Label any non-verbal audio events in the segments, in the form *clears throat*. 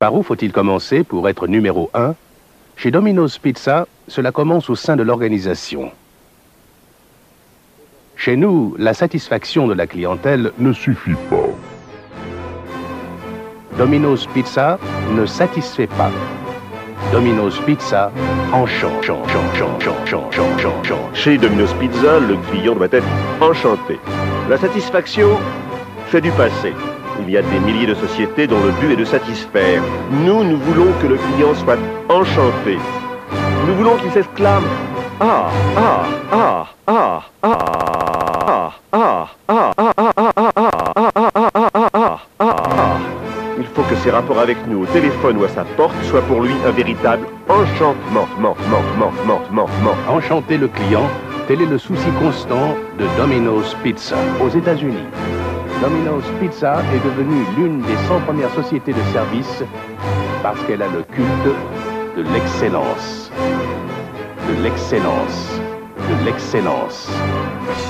Par où faut-il commencer pour être numéro 1 Chez Domino's Pizza, cela commence au sein de l'organisation. Chez nous, la satisfaction de la clientèle ne suffit pas. Domino's Pizza ne satisfait pas. Domino's Pizza enchante. Chez Domino's Pizza, le client doit être enchanté. La satisfaction fait du passé. Il y a des milliers de sociétés dont le but est de satisfaire. Nous, nous voulons que le client soit enchanté. Nous voulons qu'il s'exclame Ah, ah, ah, ah, ah, ah, ah, ah, ah, ah, ah, ah, ah, ah. Il faut que ses rapports avec nous au téléphone ou à sa porte soient pour lui un véritable enchantement. Ment, ment, ment, ment, ment, ment. Enchanter le client, tel est le souci constant de Domino's Pizza aux États-Unis. Domino's Pizza est devenue l'une des 100 premières sociétés de services parce qu'elle a le culte de l'excellence. De l'excellence. De l'excellence.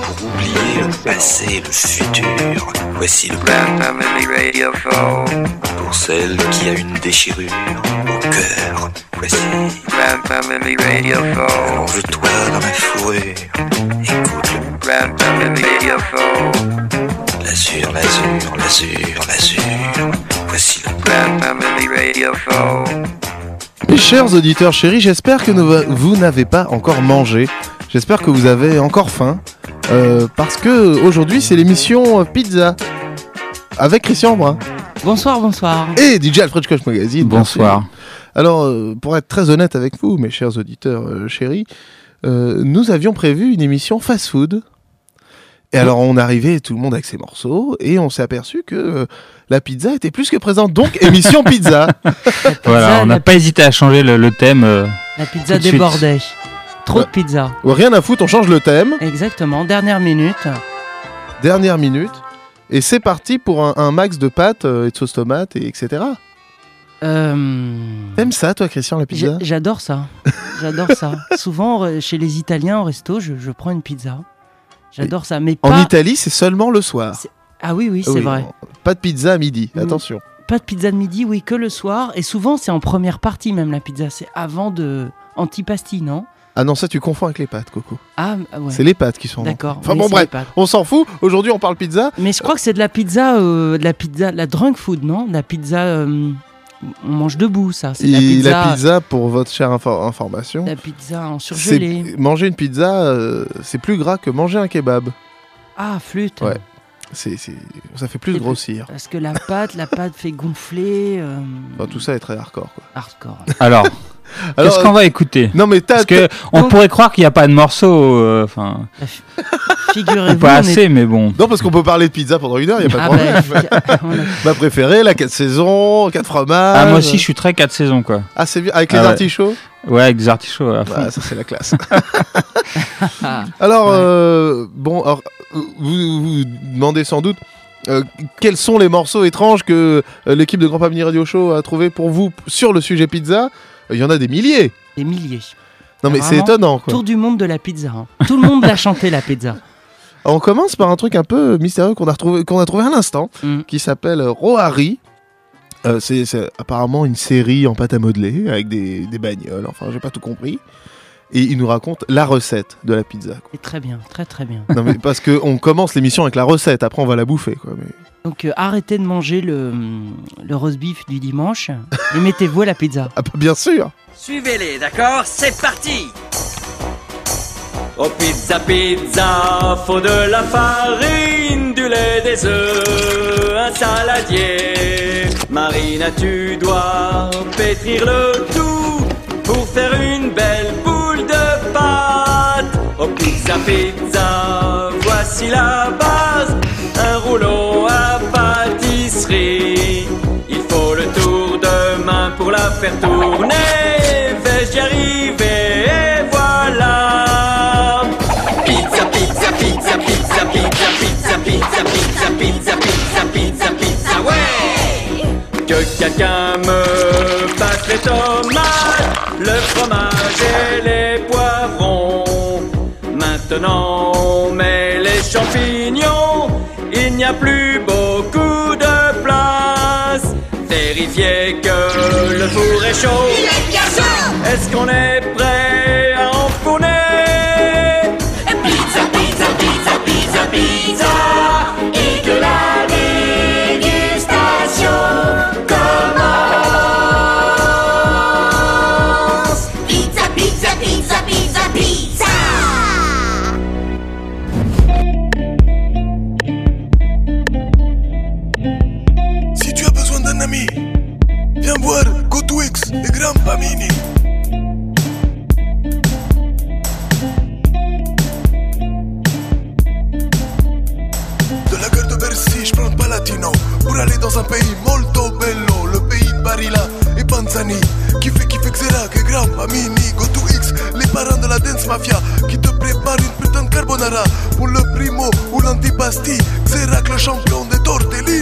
Pour oublier le passé et le futur, voici le Grand Family Radio Show. Pour celle qui a une déchirure au cœur, voici. Allonge-toi dans la fourrure, écoute le L'azur, l'azur, l'azur, l'azur. Voici le Grand Family Radio Show. Mes chers auditeurs chéris, j'espère que vous n'avez pas encore mangé. J'espère que vous avez encore faim. euh, parce que aujourd'hui c'est l'émission Pizza. Avec Christian Brun. Bonsoir, bonsoir. Et DJ Alfred Koch Magazine. Bonsoir. Merci. Alors, euh, pour être très honnête avec vous, mes chers auditeurs euh, chéris, euh, nous avions prévu une émission fast-food. Et alors, on arrivait tout le monde avec ses morceaux, et on s'est aperçu que euh, la pizza était plus que présente. Donc, *laughs* émission pizza. Voilà, on n'a pas hésité à changer le, le thème. euh, la tout pizza débordait. Trop de pizza. Rien à foutre, on change le thème. Exactement. Dernière minute. Dernière minute. Et c'est parti pour un, un max de pâtes euh, et de sauce tomate, et etc. Euh, T'aimes ça, toi, Christian, la pizza? J'adore ça. J'adore ça. *laughs* Souvent, chez les Italiens au resto, je, je prends une pizza. J'adore ça. Mais En pas. Italie, c'est seulement le soir. C'est- Ah oui, oui, c'est Oui, vrai. Pas de pizza à midi, Mm. attention. Pas de pizza de midi, oui, que le soir. Et souvent, c'est en première partie même la pizza. C'est avant de. Antipasti, non? Ah non, ça, tu confonds avec les pâtes, Coco. Ah, ah ouais. C'est les pâtes qui sont. D'accord. Enfin oui, bon, c'est bref, on s'en fout. Aujourd'hui, on parle pizza. Mais je crois que c'est de la pizza, euh, de la pizza, de la drunk food, non? De La pizza, euh, on mange debout, ça. C'est la Et pizza, la pizza, pour votre chère infor- information, la pizza en surgelé. manger une pizza, euh, c'est plus gras que manger un kebab. Ah, flûte. Ouais. C'est, c'est- ça fait plus grossir. Parce que la pâte, la pâte fait gonfler. euh, Enfin, tout ça est très hardcore. Quoi. hardcore. Alors, qu'est-ce qu'on va écouter non mais Parce que on pourrait croire qu'il n'y a pas de morceaux, euh, enfin, ou *laughs* Figurez-vous. pas assez, mais bon. non parce qu'on peut parler de pizza pendant une heure, y a pas de Ah problème. bah, *laughs* Ma préférée, la 4 saisons, 4 fromages. Ah, moi aussi, je suis très 4 saisons, quoi. Ah c'est bien avec les Ah artichauts. Ouais, avec des artichauts ça c'est la classe. *laughs* Ah, Alors, euh, bon, alors, vous vous demandez sans doute euh, quels sont les morceaux étranges que euh, l'équipe de Grand Pamini Radio Show a trouvé pour vous sur le sujet pizza. Il y en a des milliers. des milliers. Non mais c'est étonnant quoi. Tour du monde de la pizza. hein. Tout le monde l'a chanté, la pizza. On commence par un truc un peu mystérieux qu'on a retrouvé qu'on a trouvé à l'instant, Mm. qui s'appelle Rohari. Euh, c'est apparemment une série en pâte à modeler avec des, des bagnoles. Enfin, j'ai pas tout compris. Et il nous raconte la recette de la pizza. quoi. Et très bien, très très bien. Non mais parce que on commence l'émission avec la recette, après on va la bouffer quoi. Mais... Donc euh, arrêtez de manger le, le roast beef du dimanche et mettez-vous à la pizza. Ah bah, bien sûr. Suivez-les, d'accord? C'est parti Oh pizza, pizza, faut de la farine, du lait, des œufs, un saladier. Marina, tu dois pétrir le tout pour faire une belle boule de pâte. Oh pizza, pizza, voici la base, un rouleau à pâtisserie. Il faut le tour de main pour la faire tourner. Vais-je y arriver Et voilà. Pizza, pizza, pizza, pizza, pizza, pizza, pizza, pizza, pizza, pizza, pizza, pizza, ouais. Que quelqu'un me passe les tomates, le fromage et les poivrons. Maintenant, on met les champignons. Plus beaucoup de place. Vérifiez que le four est chaud. Il est bien chaud Est-ce qu'on est prêt ami, viens voir GoTwix et Grand Pamini. De la gare de Bercy, je prends le Palatino pour aller dans un pays molto bello, le pays de Barilla et Panzani. Qui fait, qui fait Xerac et Grand Pamini, GoToX, les parents de la dance mafia qui te préparent une putain de carbonara pour le primo ou l'antipasti. Xerac, le champion des tortellini.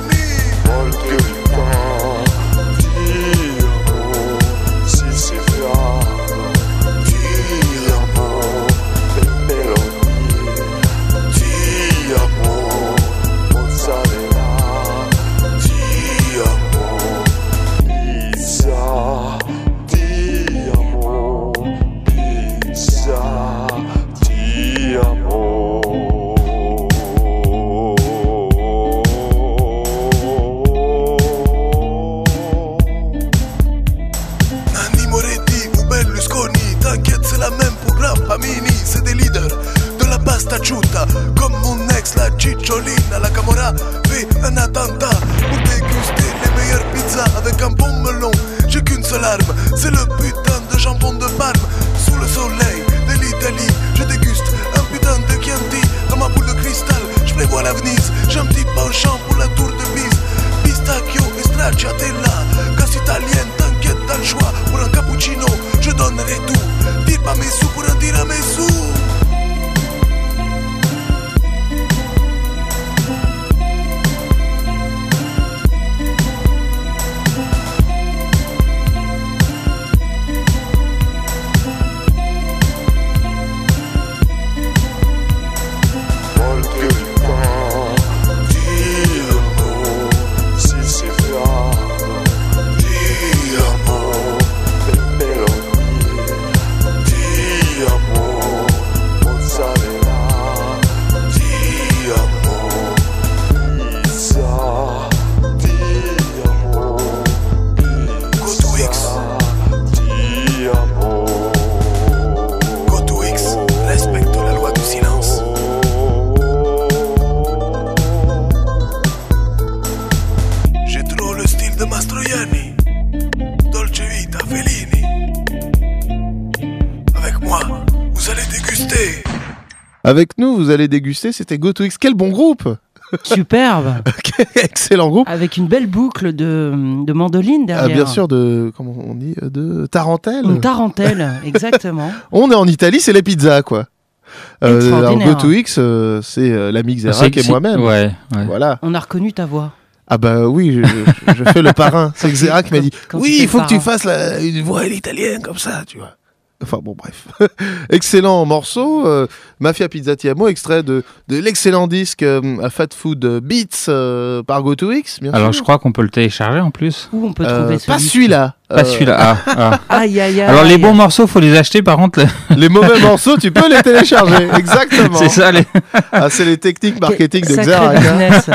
Allez déguster, c'était GoToX. Quel bon groupe Superbe *laughs* Excellent groupe Avec une belle boucle de, de mandoline Ah, derrière. bien sûr, de, comment on dit, de tarentelle. Une tarentelle, *laughs* exactement. On est en Italie, c'est les pizzas, quoi. Euh, alors. GoToX, euh, c'est euh, l'ami Xerac C'est- et moi-même. Ouais, ouais. Voilà. On a reconnu ta voix. Ah bah oui, je, je- je fais le parrain. *laughs* C'est Xerac qui m'a dit Oui, il faut que tu fasses la- une voix à l'italienne comme ça, tu vois. Enfin bon, bref. *laughs* Excellent morceau. euh, Mafia Pizza Ti Amo, extrait de, de l'excellent disque euh, à Fat Food Beats euh, par GoToX, bien Alors je sûr. crois qu'on peut le télécharger en plus. Où on peut Euh, trouver pas celui celui-là. Pas Euh, celui-là. Ah, ah. Aïe, *laughs* aïe, aïe. Alors les bons morceaux, faut les acheter par contre. Les mauvais *laughs* morceaux, tu peux les télécharger. *laughs* Exactement. C'est ça les. Ah, c'est les techniques marketing de Xerac. hein.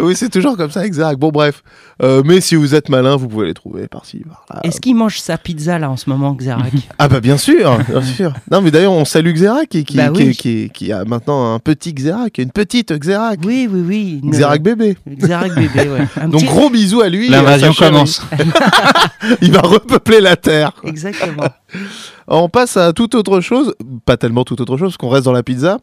Oui, c'est toujours comme ça, Xerac. Bon, bref. Euh, mais si vous êtes malin, vous pouvez les trouver par-ci, par-là. Est-ce qu'il mange sa pizza là en ce moment, Xerac Ah bah bien sûr, bien sûr. Non mais d'ailleurs on salue Xerac qui, qui, Bah qui, oui. qui- qui a maintenant un petit Xerac, une petite Xerac. Oui, oui, oui. Xerac bébé. Xerac bébé, ouais. Un Donc petit- gros bisous à lui. L'invasion sa *laughs* Il va repeupler la terre. Exactement. On passe à toute autre chose, pas tellement toute autre chose, parce qu'on reste dans la pizza.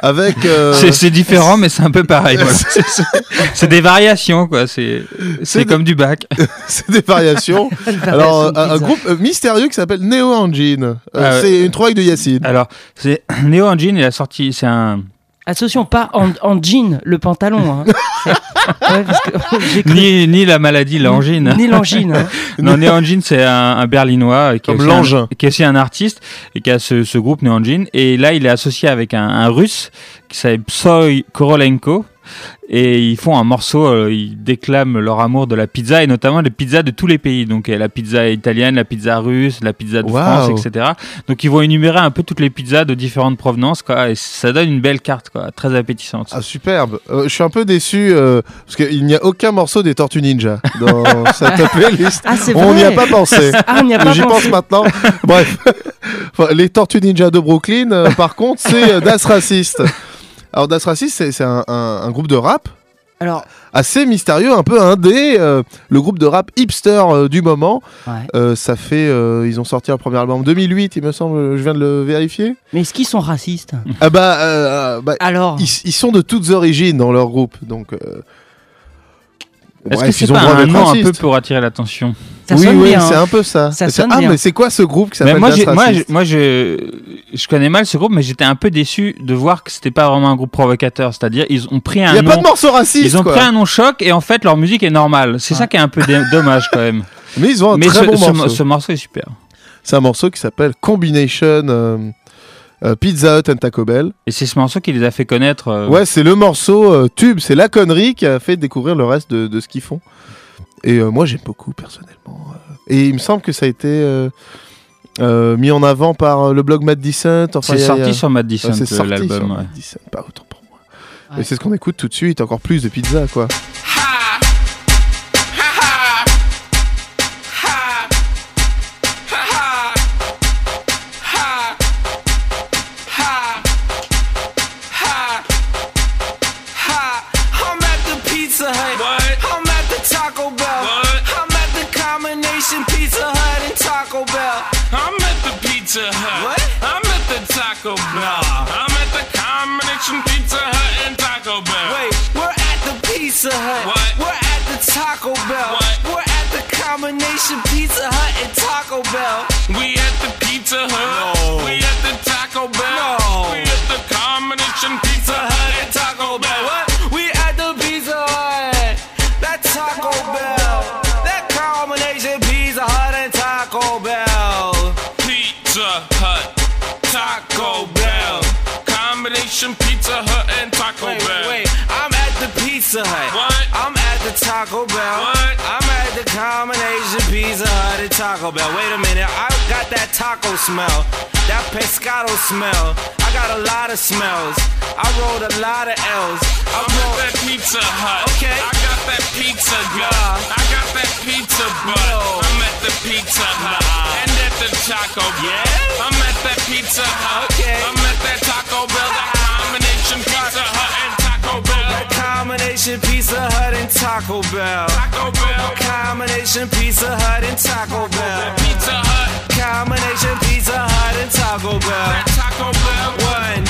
Avec. euh, *laughs* C'est- différent, mais c'est un peu pareil. voilà. *laughs* C'est- des variations, quoi. C'est C'est c'est des- comme du bac. c'est des variations. Alors, un, un groupe mystérieux qui s'appelle Neo Engine. Euh, Ah. C'est une trouvaille de Yacine. Alors, c'est *clears throat* Neo Engine, il a sorti, c'est un Attention, pas en, en jean, le pantalon. Hein. C'est- *laughs* Ouais, parce que j'ai cru- ni, ni la maladie, l'angine. Ni l'angine. hein. *laughs* Non, Neo Engine, c'est un, un berlinois euh, qui est, Comme aussi un, qui est aussi un artiste et qui a ce, ce groupe Neo Engine. Et là, il est associé avec un, un russe qui s'appelle Psoy Korolenko. Et ils font un morceau, euh, ils déclament leur amour de la pizza et notamment les pizzas de tous les pays. Donc la pizza italienne, la pizza russe, la pizza de France, etc. Donc ils vont énumérer un peu toutes les pizzas de différentes provenances, quoi. Et ça donne une belle carte, quoi, très appétissante. Ah, superbe. Euh, je suis un peu déçu euh, parce qu'il n'y a aucun morceau des Tortues Ninja dans *laughs* cette playlist. Ah, c'est On n'y a pas pensé. *laughs* Ah, on n'y a pas J'y pense maintenant. Bref, *laughs* Enfin, les Tortues Ninja de Brooklyn, euh, par contre, c'est euh, Das Racist. Alors Das Racist, c'est un, un- un groupe de rap Alors, assez mystérieux, un peu indé, euh, le groupe de rap hipster euh, du moment. ouais. Euh, ça fait, ils ont sorti un premier album en 2008, il me semble. Je viens de le vérifier. mais est-ce qu'ils sont racistes? Ah bah, bah, Alors, ils, ils sont de toutes origines dans leur groupe, donc. Est-ce bref, que c'est pas un nom un peu pour attirer l'attention ça oui, sonne oui, bien. c'est hein. un peu ça. Ça sonne ah, bien. mais c'est quoi ce groupe qui Mais s'appelle moi, moi, je- moi, je, je connais mal ce groupe, mais j'étais un peu déçu de voir que c'était pas vraiment un groupe provocateur. C'est-à-dire, ils ont pris Il un n'y a nom. pas de morceau raciste. Ils ont quoi. pris un nom choc et en fait leur musique est normale. C'est ça qui est un peu dommage quand même. *laughs* Mais ils ont un Mais très ce, bon ce- morceau. ce morceau est super. C'est un morceau qui s'appelle Combination euh, Pizza Hut and Taco Bell. Et c'est ce morceau qui les a fait connaître. euh, Ouais, c'est le morceau euh, tube, c'est la connerie qui a fait découvrir le reste de, de ce qu'ils font. Et euh, moi, j'aime beaucoup personnellement. euh. Et il me semble que ça a été euh, euh, mis en avant par euh, le blog Mad Decent. Enfin, c'est sorti a- sur Ouais, euh, sorti sur l'album. ouais. Pas autant pour moi. Ouais. Et c'est ce qu'on écoute tout de suite, encore plus de pizza, quoi. Pizza Hut. What? I'm at the Taco Bell. I'm at the combination Pizza Hut and Taco Bell. Wait, we're at the Pizza Hut. What? We're at the Taco Bell. What? We're at the combination Pizza Hut and Taco Bell. We at the Pizza Hut. No. We at the Pizza Hut. What? I'm at the Taco Bell. What? I'm at the combination Pizza Hut and Taco Bell. Wait a minute, I got that taco smell, that pescado smell. I got a lot of smells. I rolled a lot of L's. I I'm at rolled. that Pizza Hut. Okay. I got that pizza gut. Nah. I got that pizza butt. No. I'm at the Pizza Hut. Nah. And at the Taco Bell. Yeah? I'm at that Pizza Hut. Okay. I'm at that Taco Bell. That combination Pizza Hut and Bell. Combination Pizza Hut and Taco Bell. Taco Bell. Combination Pizza Hut and Taco Bell. Pizza Hut. Combination Pizza Hut and Taco Bell. That Taco Bell. One,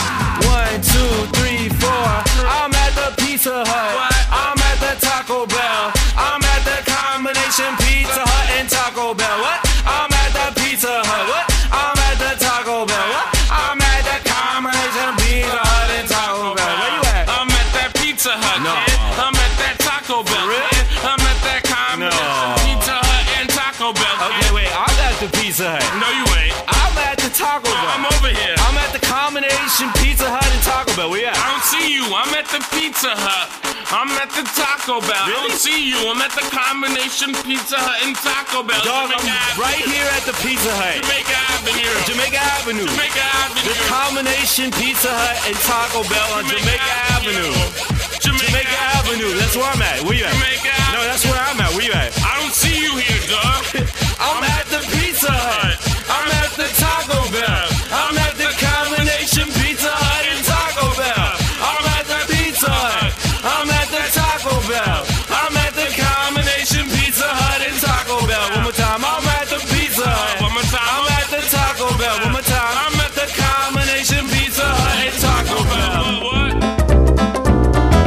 one, two, three, four. I'm at the Pizza Hut. What? I'm at the Taco Bell. I'm at the combination Pizza Hut and Taco Bell. What? I'm at the Pizza Hut. What? I'm at the Taco Bell. What? I'm at the combination Pizza Hut Pizza Hut. No. kid. I'm at that Taco Bell. real? kid. I'm at that combination No. Pizza Hut and Taco Bell. Okay, wait. I'm at the Pizza Hut. No, you ain't. I'm at the Taco Bell. I'm over here. I'm at the combination Pizza Hut and Taco Bell. Where you at? I don't see you. I'm at the Pizza Hut. I'm at the Taco Bell. I don't see you. I'm at the combination Pizza Hut and Taco Bell. Dog, I'm Avenue. right here at the Pizza Hut. Jamaica Avenue. Jamaica Avenue. Jamaica Avenue. The combination Pizza Hut and Taco Bell on Jamaica Avenue. Jamaica Avenue. That's where I'm at. Where you at? Jamaica No, that's where I'm at. Where you at? I don't see you here, dog. *laughs* I'm at the Pizza Hut. I'm at the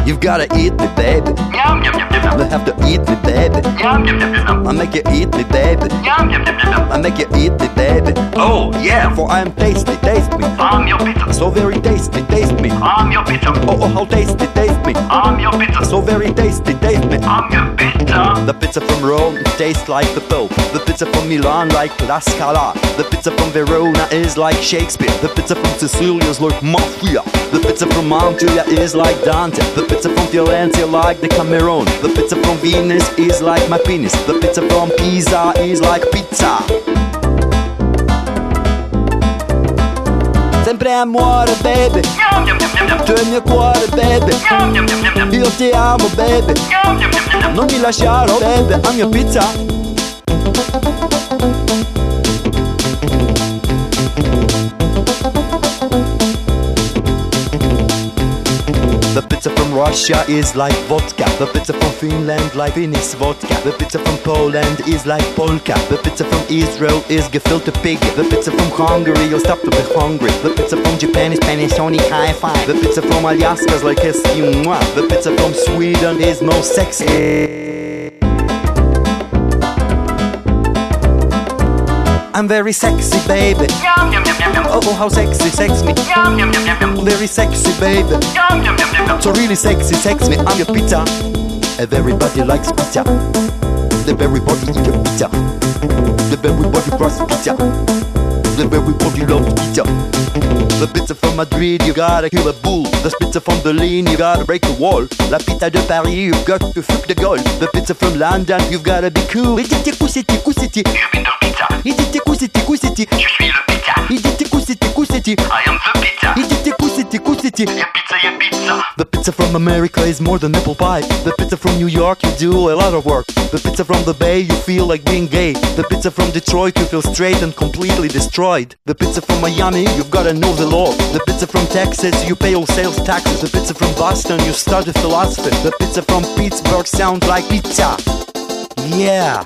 You've gotta eat me, baby. Yum, yum, yum, yum, You have to eat me, baby. yum, yum, yum, yum, I make you eat me, baby. yum, yum, yum, yum. I make you eat me, baby. Oh, yeah. For I am tasty, taste me. I'm your pizza. So very tasty, taste me. I'm your pizza. Oh, oh, how tasty, taste me. I'm your pizza. So very tasty, taste me. I'm your pizza. The pizza from Rome tastes like the Pope. The pizza from Milan like La Scala. The pizza from Verona is like Shakespeare. The pizza from Sicilia is like Mafia. The pizza from Mantua is like Dante. The pizza from Firenze like the Cameron. The pizza from Venice is like my penis. The pizza from Pisa is like pizza. Sempre amore baby. Tu è il mio cuore baby. Io ti amo baby. Non mi lasciare baby A mia pizza from Russia is like vodka. The pizza from Finland like Finnish vodka. The pizza from Poland is like polka. The pizza from Israel is gefilte pig. The pizza from Hungary, you'll stop to be hungry. The pizza from Japan is Panasonic Hi-Fi. The pizza from Alaska is like Eskimo. The pizza from Sweden is most sexy. I'm very sexy, baby. Oh, how sexy, sex me. Very sexy, baby. So really sexy, sex me. I'm your pizza. Everybody likes pizza. The very body eat your pizza. The very body cross pizza. The very body loves pizza. The pizza from Madrid, you gotta kill a bull. The pizza from Berlin, you gotta break the wall. La pizza de Paris, you've got to fuck the goal. The pizza from London, you've gotta be cool. Il dit. Il dit cousiti, cousiti. Je suis le pizza. Il dit cousiti, cousiti. I am the pizza. Il dit cousiti, cousiti. Ya pizza, ya pizza. The pizza from America is more than apple pie. The pizza from New York, you do a lot of work. The pizza from the Bay, you feel like being gay. The pizza from Detroit, you feel straight and completely destroyed. The pizza from Miami, you've gotta know the law. The pizza from Texas, you pay all sales taxes. The pizza from Boston, you study philosophy. The pizza from Pittsburgh sounds like pizza. Yeah.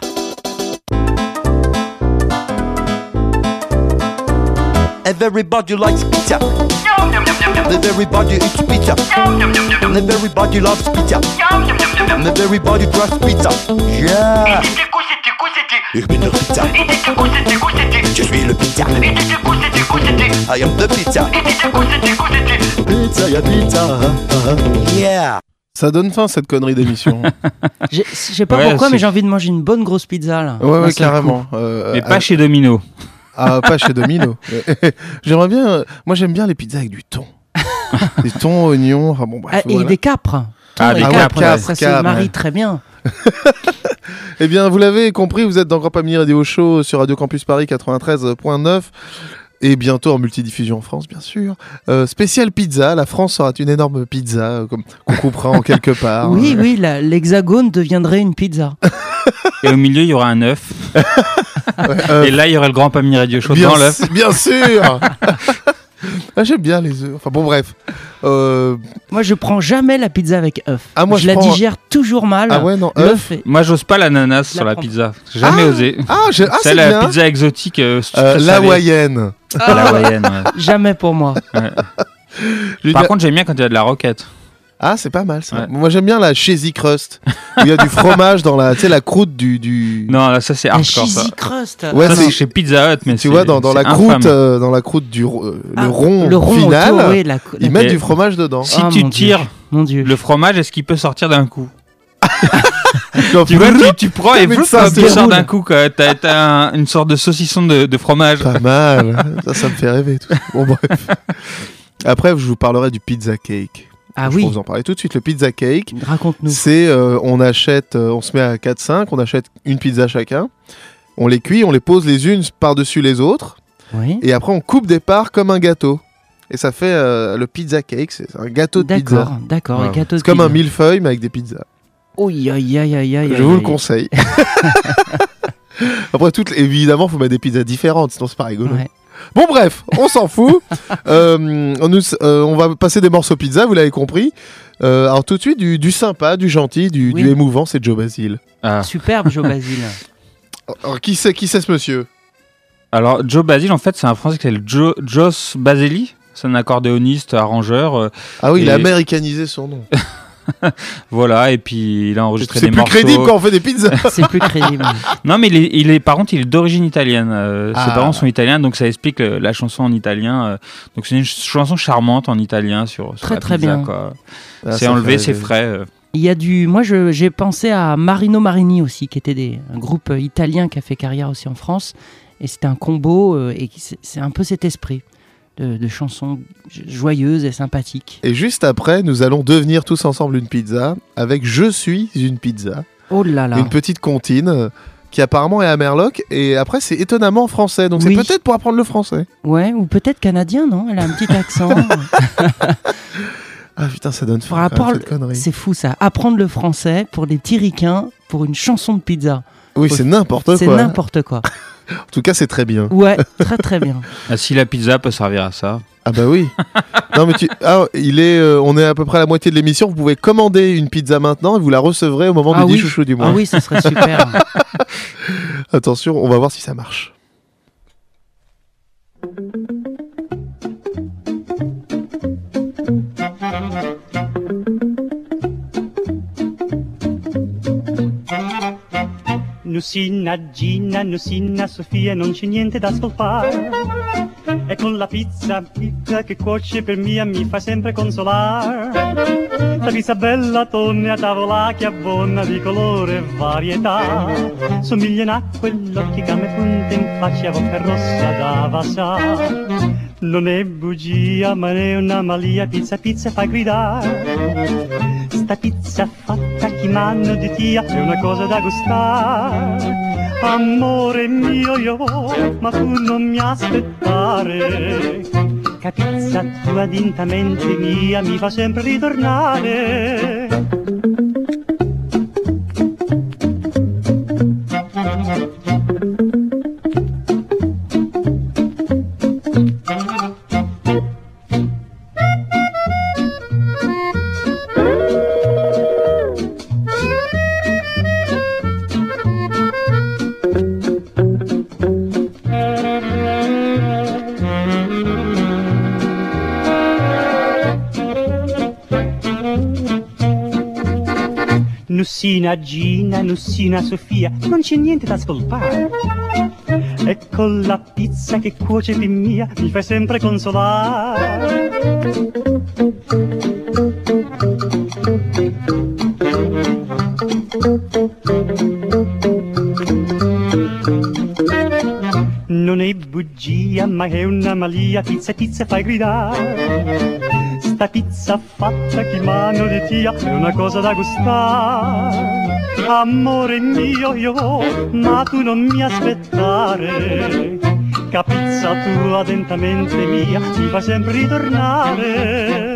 Everybody likes pizza. Everybody eats pizza. Everybody loves pizza. Everybody trusts pizza. Yeah. Ich bin der Pizza. Je suis le pizza. I am the pizza. Pizza, ya pizza. Yeah. Ça donne fin cette connerie d'émission. *laughs* J'ai- Je sais pas Ouais, pourquoi, mais j'ai envie de manger une bonne grosse pizza là. ouais, ouais, carrément. Euh, Mais pas chez Domino. Ah, pas chez Domino. *laughs* J'aimerais bien. euh, Moi, j'aime bien les pizzas avec du thon. *laughs* du thon, oignon. Enfin bon, bref. Ah, et voilà. des capres. Ah, des capres, capres, ouais. ça se marie ouais. très bien. *laughs* Eh bien, vous l'avez compris, vous êtes dans Grand Pamini Radio Show sur Radio Campus Paris 93.9 et bientôt en multidiffusion en France, bien sûr. Euh, spécial pizza, la France sera une énorme pizza, euh, comme qu'on coupera en quelque part. Oui, oui, l'hexagone deviendrait une pizza. Et au milieu, il y aura un œuf. Euh, Et là, il y aurait le grand Pamini Radio Show bien, dans l'œuf. bien sûr Ah, J'aime bien les œufs. Enfin bon, bref. Euh, Moi, je prends jamais la pizza avec œuf. Ah, moi, je, je la prends- digère toujours mal. Ah ouais, non, est- Moi, j'ose pas l'ananas sur la pizza. J'ai jamais Ah osé. Ah, je- ah, c'est la bien. pizza exotique. euh, euh, la Hawaïenne. Ah, La hawaïenne, ouais. *laughs* Jamais pour moi. Ouais. Par dire- contre, j'aime bien quand il y a de la roquette. Ah, c'est pas mal ça. Ouais. Moi, j'aime bien la cheesy crust. il y a du fromage dans la, tu sais, la croûte du. du... Non, là, ça, c'est La hardcore. Ça, cheesy crust. Ouais, Ça, c'est- chez Pizza Hut, mais tu vois, dans, dans la croûte, euh, dans la croûte du euh, Ah, le rond, le rond final, autour, oui, la- ils la- mettent Et- du fromage dedans. Si Ah, tu mon Dieu. tires Mon Dieu. le fromage, est-ce qu'il peut sortir d'un coup Tu vois, tu, tu prends et *laughs* vloup, ça, ça sort roule. d'un coup. quoi. T'as t'as un- une sorte de saucisson de, de fromage. Pas mal. ça, ça me fait rêver. Tout. Bon, bref. Après, je vous parlerai du pizza cake. Ah je oui, vous en parler tout de suite. Le pizza cake, raconte-nous. c'est euh, on achète, euh, on se met à 4-5, on achète une pizza chacun, on les cuit, on les pose les unes par-dessus les autres, Oui. et après on coupe des parts comme un gâteau. Et ça fait euh, le pizza cake, c'est un gâteau de pizza. D'accord, d'accord. Ouais. un gâteau de C'est comme un millefeuille mais avec des pizzas. Aïe, aïe, aïe, aïe, aïe. Je vous le conseille. *laughs* Après, toutes, évidemment, faut mettre des pizzas différentes, sinon c'est pas rigolo. Ouais. Bon, bref, on s'en fout. *laughs* Euh, on, nous- euh, on va passer des morceaux pizza, vous l'avez compris. Euh, alors, tout de suite, du, du sympa, du gentil, du, Oui. du émouvant, c'est Joe Basile. Ah. Superbe, Joe Basile. *laughs* Alors, qui c'est qui c'est ce monsieur Alors, Joe Basile, en fait, c'est un français qui s'appelle Joe, Joss Basili. C'est un accordéoniste, arrangeur. euh, Ah oui, il a américanisé son nom. *laughs* *laughs* voilà, et puis il a enregistré C'est des plus morceaux. crédible quand on fait des pizzas. *laughs* C'est plus crédible. *laughs* Non, mais il est, il est- par contre, il est d'origine italienne. Euh, Ah. Ses parents sont italiens, donc ça explique euh, la chanson en italien. euh. donc c'est une ch- chanson charmante en italien sur, sur Très, la très pizza, bien. Ah, c'est enlevé, c'est frais. euh. Il y a du. Moi, j'ai pensé à Marino Marini aussi, qui était des, un groupe italien qui a fait carrière aussi en France. Et c'était un combo, euh, et c'est c'est un peu cet esprit de, de chansons jo- joyeuses et sympathiques. Et juste après, nous allons devenir tous ensemble une pizza avec Je suis une pizza. Oh là là. Une petite comptine euh, qui apparemment est à Merloc. Et après, c'est étonnamment français. Donc Oui. c'est peut-être pour apprendre le français. Ouais, ou peut-être canadien, non? Elle a un petit *laughs* accent. *laughs* Ah putain, ça donne Pour apprendre- c'est fou ça. Apprendre le français pour des petits ricains pour une chanson de pizza. Oui, c'est n'importe quoi. C'est n'importe quoi. *laughs* En tout cas, c'est très bien. Ouais, très très bien. *laughs* Ah, si la pizza peut servir à ça. Ah bah oui. *laughs* non mais tu, ah, il est, euh, on est à peu près à la moitié de l'émission. Vous pouvez commander une pizza maintenant et vous la recevrez au moment Ah du oui. chouchou du mois. Ah oui, ça serait super. *laughs* Attention, on va voir si ça marche. Nussina, Gina, Nussina, Sofia, non c'è niente da scolpare. E con la pizza, pizza che cuoce per mia mi fa sempre consolare. La pizza bella, tonne a tavola che abbonna di colore e varietà. Somigliano a quell'occhi che mi punta in faccia, a volte rossa da vasà. Non è bugia, ma è una malia, pizza, pizza fa gridare. Sta pizza fatta chi manno di tia è una cosa da gustare. Amore mio io ma tu non mi aspettare. Che pizza tua dintamente mia mi fa sempre ritornare. Nussina, Gina, Nussina, Sofia, non c'è niente da scolpare. E con la pizza che cuoce più mia mi fai sempre consolare. Non è bugia, ma è una malia, pizza, pizza fai gridare. Sta pizza fatta chi mano di tia è una cosa da gustare. Amore mio io, ma tu non mi aspettare. Che pizza tua dentamente mia mi fa sempre ritornare.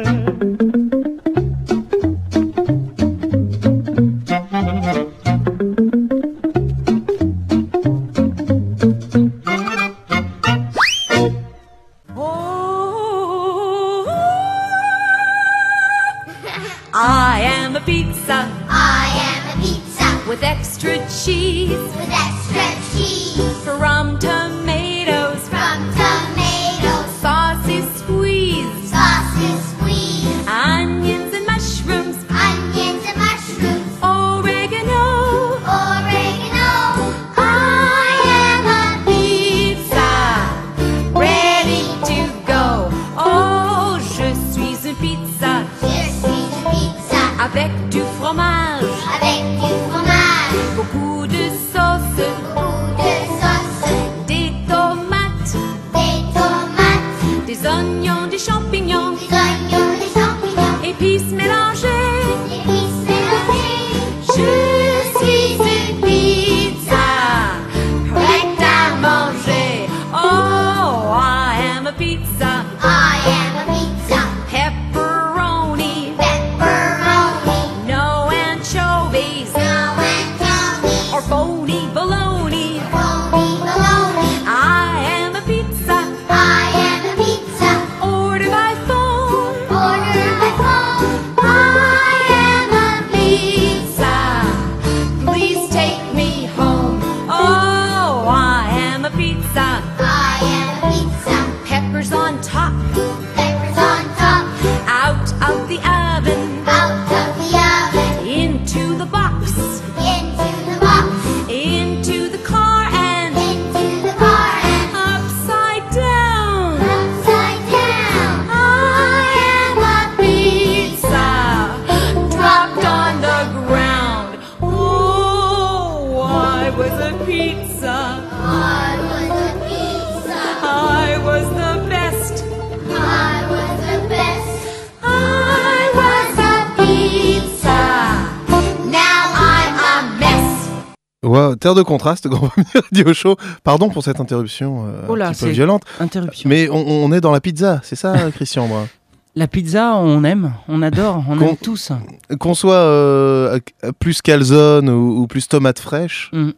Terre de contraste, Grand Premier Radio Show. Pardon pour cette interruption euh, Oh là, un petit peu violente. interruption. Mais on, on est dans la pizza, c'est ça, *laughs* Christian Brun La pizza, on aime, on adore, on aime tous. Qu'on soit euh, plus calzone ou, ou plus tomate fraîche, Mm.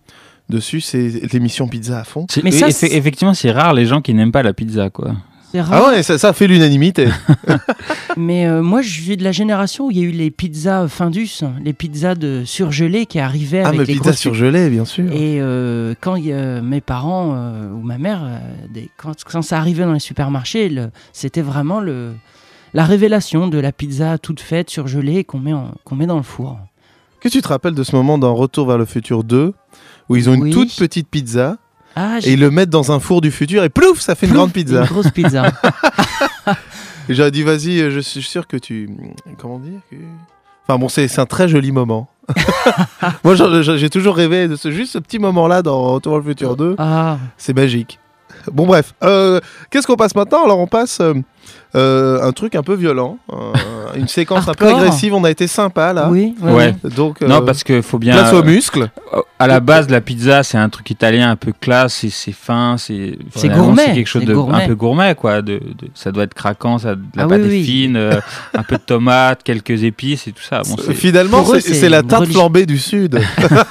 dessus, c'est l'émission pizza à fond. Mais ça, effectivement, c'est rare les gens qui n'aiment pas la pizza, quoi. Ah ouais, ça, ça fait l'unanimité. *laughs* *laughs* Mais euh, moi, je suis de la génération où il y a eu les pizzas Findus, les pizzas de surgelées qui arrivaient ah, avec mais les pizza grosses surgelée, bien sûr. Et euh, quand y mes parents euh, ou ma mère, des- quand, quand ça arrivait dans les supermarchés, le- c'était vraiment le, la révélation de la pizza toute faite, surgelée, qu'on met, qu'on met dans le four. Que tu te rappelles de ce moment dans Retour vers le futur 2, où ils ont une toute petite pizza, Ah, et ils le mettent dans un four du futur, et plouf, ça fait une grande pizza. Une grosse pizza. *laughs* Et j'aurais dit, vas-y, euh, je suis sûr que tu. Comment dire que- Enfin bon, c'est un très joli moment. *laughs* Moi, j'ai toujours rêvé de ce, juste ce petit moment-là dans Retour le futur 2. ah, C'est magique. Bon, bref. Euh, Qu'est-ce qu'on passe maintenant? Alors, on passe euh, euh, un truc un peu violent. euh, *laughs* une séquence un peu agressive. On a été sympa, là. oui, ouais. Donc, Non, euh, parce qu'il faut bien. place aux muscles. Euh, À la base, la pizza, c'est un truc italien un peu classe, et c'est fin, c'est C'est gourmet, C'est quelque chose de gourmet. un peu gourmet, quoi. De, de- ça doit être craquant, ça, de la Ah pâte oui, est oui. fine, euh, un peu de tomate, quelques épices et tout ça. Bon, Finalement, c'est la tarte flambée du Sud.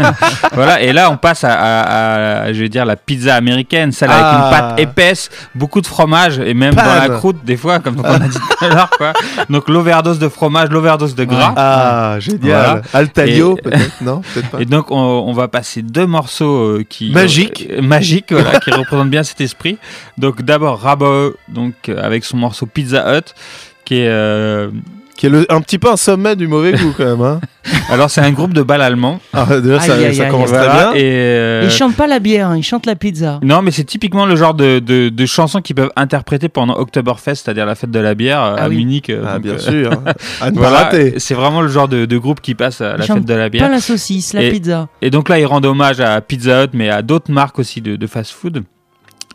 *laughs* voilà. Et là, on passe à, à- à, je vais dire, la pizza américaine, celle avec Ah. une pâte épaisse, beaucoup de fromage et même dans la croûte des fois, comme on a dit tout à l'heure, quoi. Donc l'overdose de fromage, l'overdose de gras. Ah, génial. Voilà. Altaglio, peut-être Non, peut-être pas. *laughs* Et donc on, on va passer deux morceaux euh, qui Magiques. euh, magiques, voilà, qui *laughs* représentent bien cet esprit. Donc d'abord Rabo, donc euh, avec son morceau Pizza Hut, qui est Qui est le- un petit peu un sommet du mauvais goût, quand même. Hein. *laughs* alors c'est un groupe de bal allemand. Ah, déjà, ça, Aïe, aïe, ça aïe, commence aïe. très bien. et euh, Ils chantent pas la bière, hein, ils chantent la pizza. non, mais c'est typiquement le genre de, de, de chansons qu'ils peuvent interpréter pendant Oktoberfest, c'est-à-dire la fête de la bière Ah à oui. Munich. Ah, donc, bien euh, sûr. *laughs* À ne pas Voilà, rater. c'est vraiment le genre de, de groupe qui passe à la fête de la bière. Pas la saucisse, la Et- pizza. Et donc là, ils rendent hommage à Pizza Hut, mais à d'autres marques aussi de, de fast-food.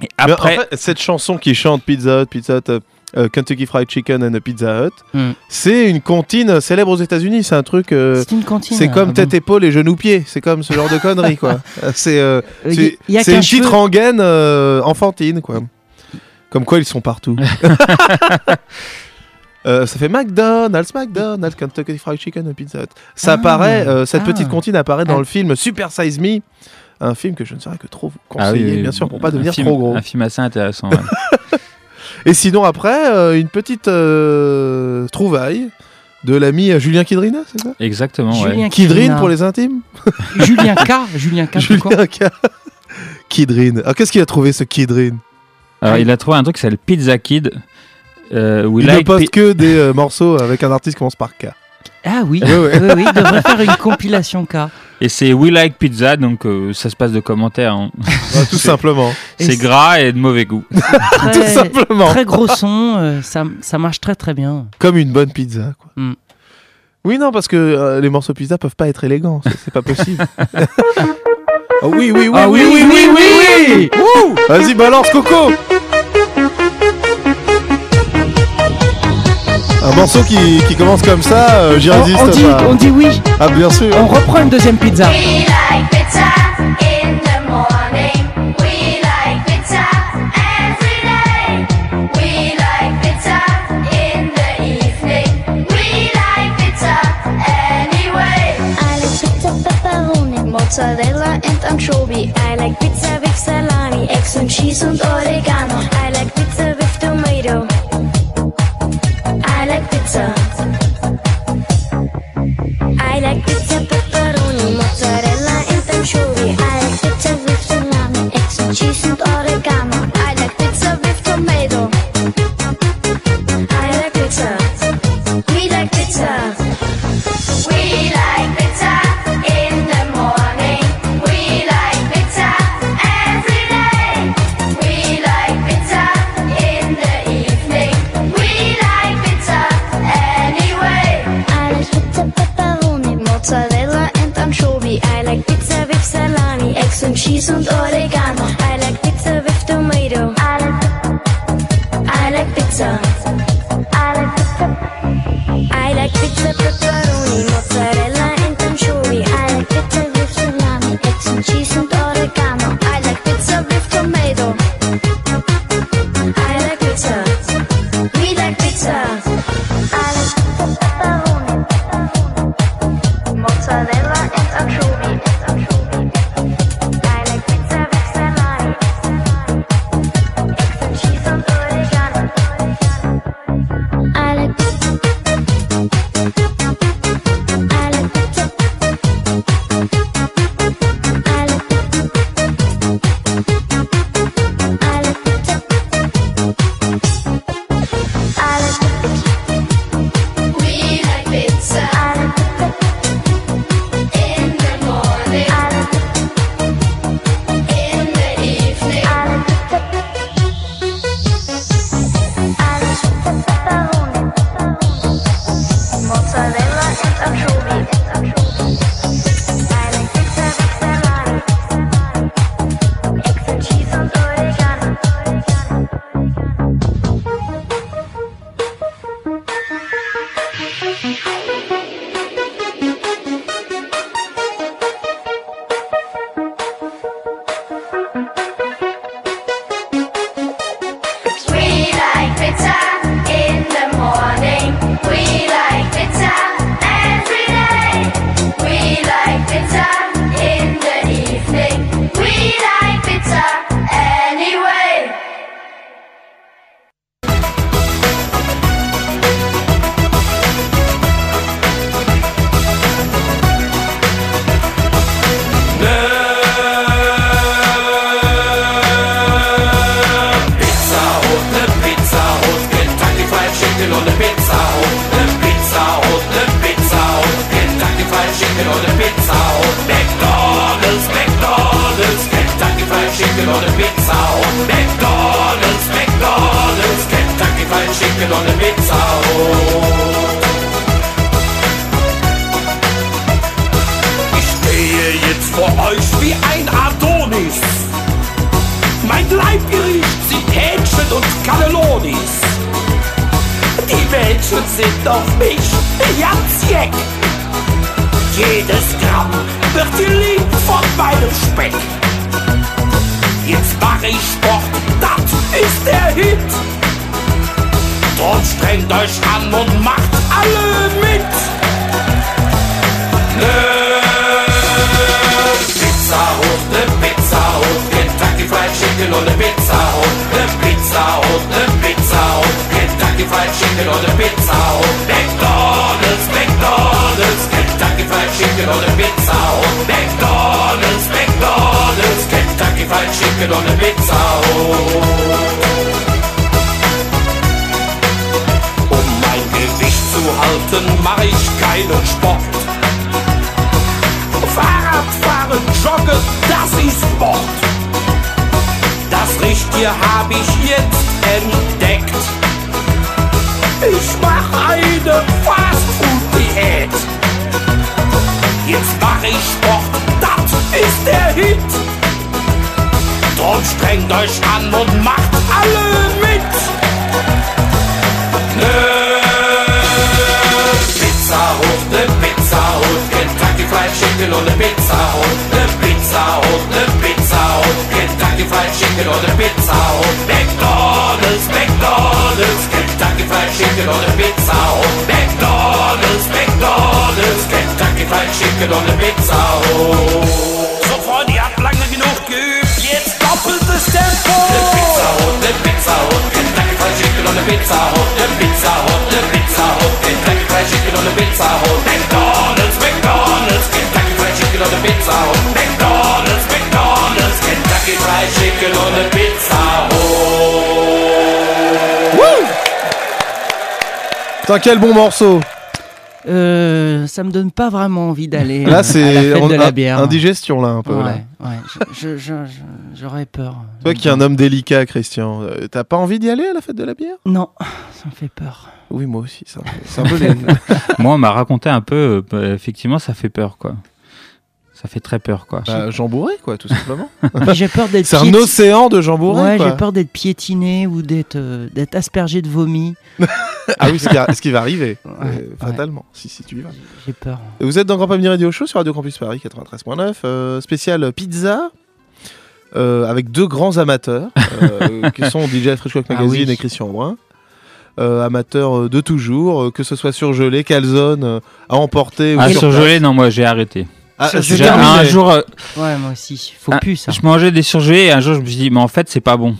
Et après, en fait, cette chanson qui chante Pizza Hut, Pizza Hut, euh, Kentucky Fried Chicken and a Pizza Hut, Hmm. c'est une comptine célèbre aux États-Unis. C'est un truc. euh, C'est une cantine. c'est comme ah tête bon. épaule et genou pied. C'est comme ce genre de conneries quoi. *laughs* Euh, C'est euh, une petite cheveu- rengaine euh, enfantine quoi. Comme quoi ils sont partout. *laughs* Euh, ça fait McDonald's, McDonald's, Kentucky Fried Chicken and Pizza Hut. Ça Ah, apparaît, euh, cette ah. petite comptine apparaît dans Ah. le film Super Size Me, un film que je ne saurais que trop vous conseiller, Ah oui, bien sûr, pour pas devenir film- trop gros. Un film assez intéressant. ouais. *laughs* Et sinon, après, euh, une petite euh, trouvaille de l'ami euh, Julien Kidrina, c'est ça? Exactement, ouais. Julien Kidrine Kidrina. pour les intimes? *laughs* Julien K. Julien K. Julien K. *laughs* Kidrine. Ah, qu'est-ce qu'il a trouvé ce Kidrine? Alors, il a trouvé un truc qui s'appelle Pizza Kid. Euh, Il ne like poste pi- que des euh, morceaux avec un artiste qui commence par K. Ah oui, oui, oui, il devrait faire une compilation K. Et c'est We Like Pizza, donc euh, ça se passe de commentaires. hein. Ouais, tout *laughs* simplement. C'est gras et de mauvais goût. *laughs* Très, Tout simplement. Très gros son, euh, ça, ça marche très très bien. Comme une bonne pizza. Quoi. Mm. Oui, non, parce que euh, les morceaux pizza peuvent pas être élégants. C'est pas possible. *laughs* Ah oui, oui, oui, Ah oui, oui, oui, oui, oui, Wouh Vas-y, balance, Coco Un morceau qui, qui commence comme ça, euh, j'y On, résiste on dit, pas. on dit oui, Ah, bien sûr. on reprend une deuxième pizza. We like pizza in the morning. We like pizza every day. We like pizza in the evening. We like pizza anyway. I like pizza pepperoni, mozzarella and anchovy. I like pizza with salami, eggs and cheese and oregano. I like pizza with tomato. I Drum strengt euch an und macht alle mit. Nö, Pizza Hut, ne Pizza Hut, Kentucky Fried Chicken und ne Pizza Hut, ne Pizza Hut, ne Pizza Hut, Kentucky Fried Chicken und ne Pizza Hut, McDonald's, McDonald's, Kentucky Fried Chicken und ne Pizza Hut, McDonald's, McDonald's, Kentucky Fried Chicken und ne Pizza Hut. Halten, mache ich keinen Sport. Fahrradfahren, Joggen, das ist Sport. Das Richtige hab ich jetzt entdeckt. Ich mach eine Fastfood-Diät. Jetzt mach ich Sport, das ist der Hit. Drum strengt euch an und macht alle mit. Nö, Pizza Hut, ne Pizza Hut, Kentucky Fried Chicken und ne Pizza Hut, ne Pizza Hut, ne Pizza Hut, Kentucky Fried Chicken und ne Pizza Hut, McDonald's, McDonald's, Kentucky Fried Chicken und ne Pizza Hut, McDonald's, McDonald's, Kentucky Fried Chicken und ne Pizza Hut. Doppeltes Tempo. Ne Pizza Hut, ne Pizza Hut, Kentucky Fried Chicken und ne Pizza Hut, ne Pizza Hut, ne Pizza Hut, Kentucky Fried Chicken und ne Pizza Hut, McDonald's, McDonald's, Kentucky Fried Chicken und ne Pizza Hut, McDonald's, McDonald's, Kentucky Fried Chicken und ne Pizza Hut. Putain, quel bon morceau Euh, ça me donne pas vraiment envie d'aller euh, Là, à la c'est fête on- de la bière. indigestion, là, un peu. là. Ouais, ouais. Je- je- je- je- J'aurais peur. Toi qui es un homme délicat, Christian, euh, t'as pas envie d'y aller à la fête de la bière? Non, ça me fait peur. Oui, moi aussi. ça me fait- C'est un peu les- *laughs* Moi, on m'a raconté un peu, euh, bah, effectivement, ça fait peur, quoi. Ça fait très peur, quoi. Bah, jambouré, quoi, tout simplement. *laughs* J'ai peur d'être C'est un océan de jambouré, Ouais, j'ai peur d'être piétiné ou d'être euh, d'être aspergé de vomi. *laughs* ah oui, ce qui, a- ce qui va arriver, Ouais, euh, ouais. fatalement, si, si tu y vas. J'ai peur. Vous êtes dans Grand Pamini Radio Show sur Radio Campus Paris 93.9, euh, spécial pizza. euh, avec deux grands amateurs euh, *laughs* qui sont DJ Freshcock Ah Magazine oui. et Christian Brun. Euh, amateurs euh, de toujours, euh, que ce soit surgelé, calzone, euh, à emporter ou Ah, sur surgelé, place. non, moi j'ai arrêté. Ah, un jour, euh, Ouais, moi aussi. Faut un- plus ça. je mangeais des surgelés et un jour je me suis dit, mais en fait, c'est pas bon.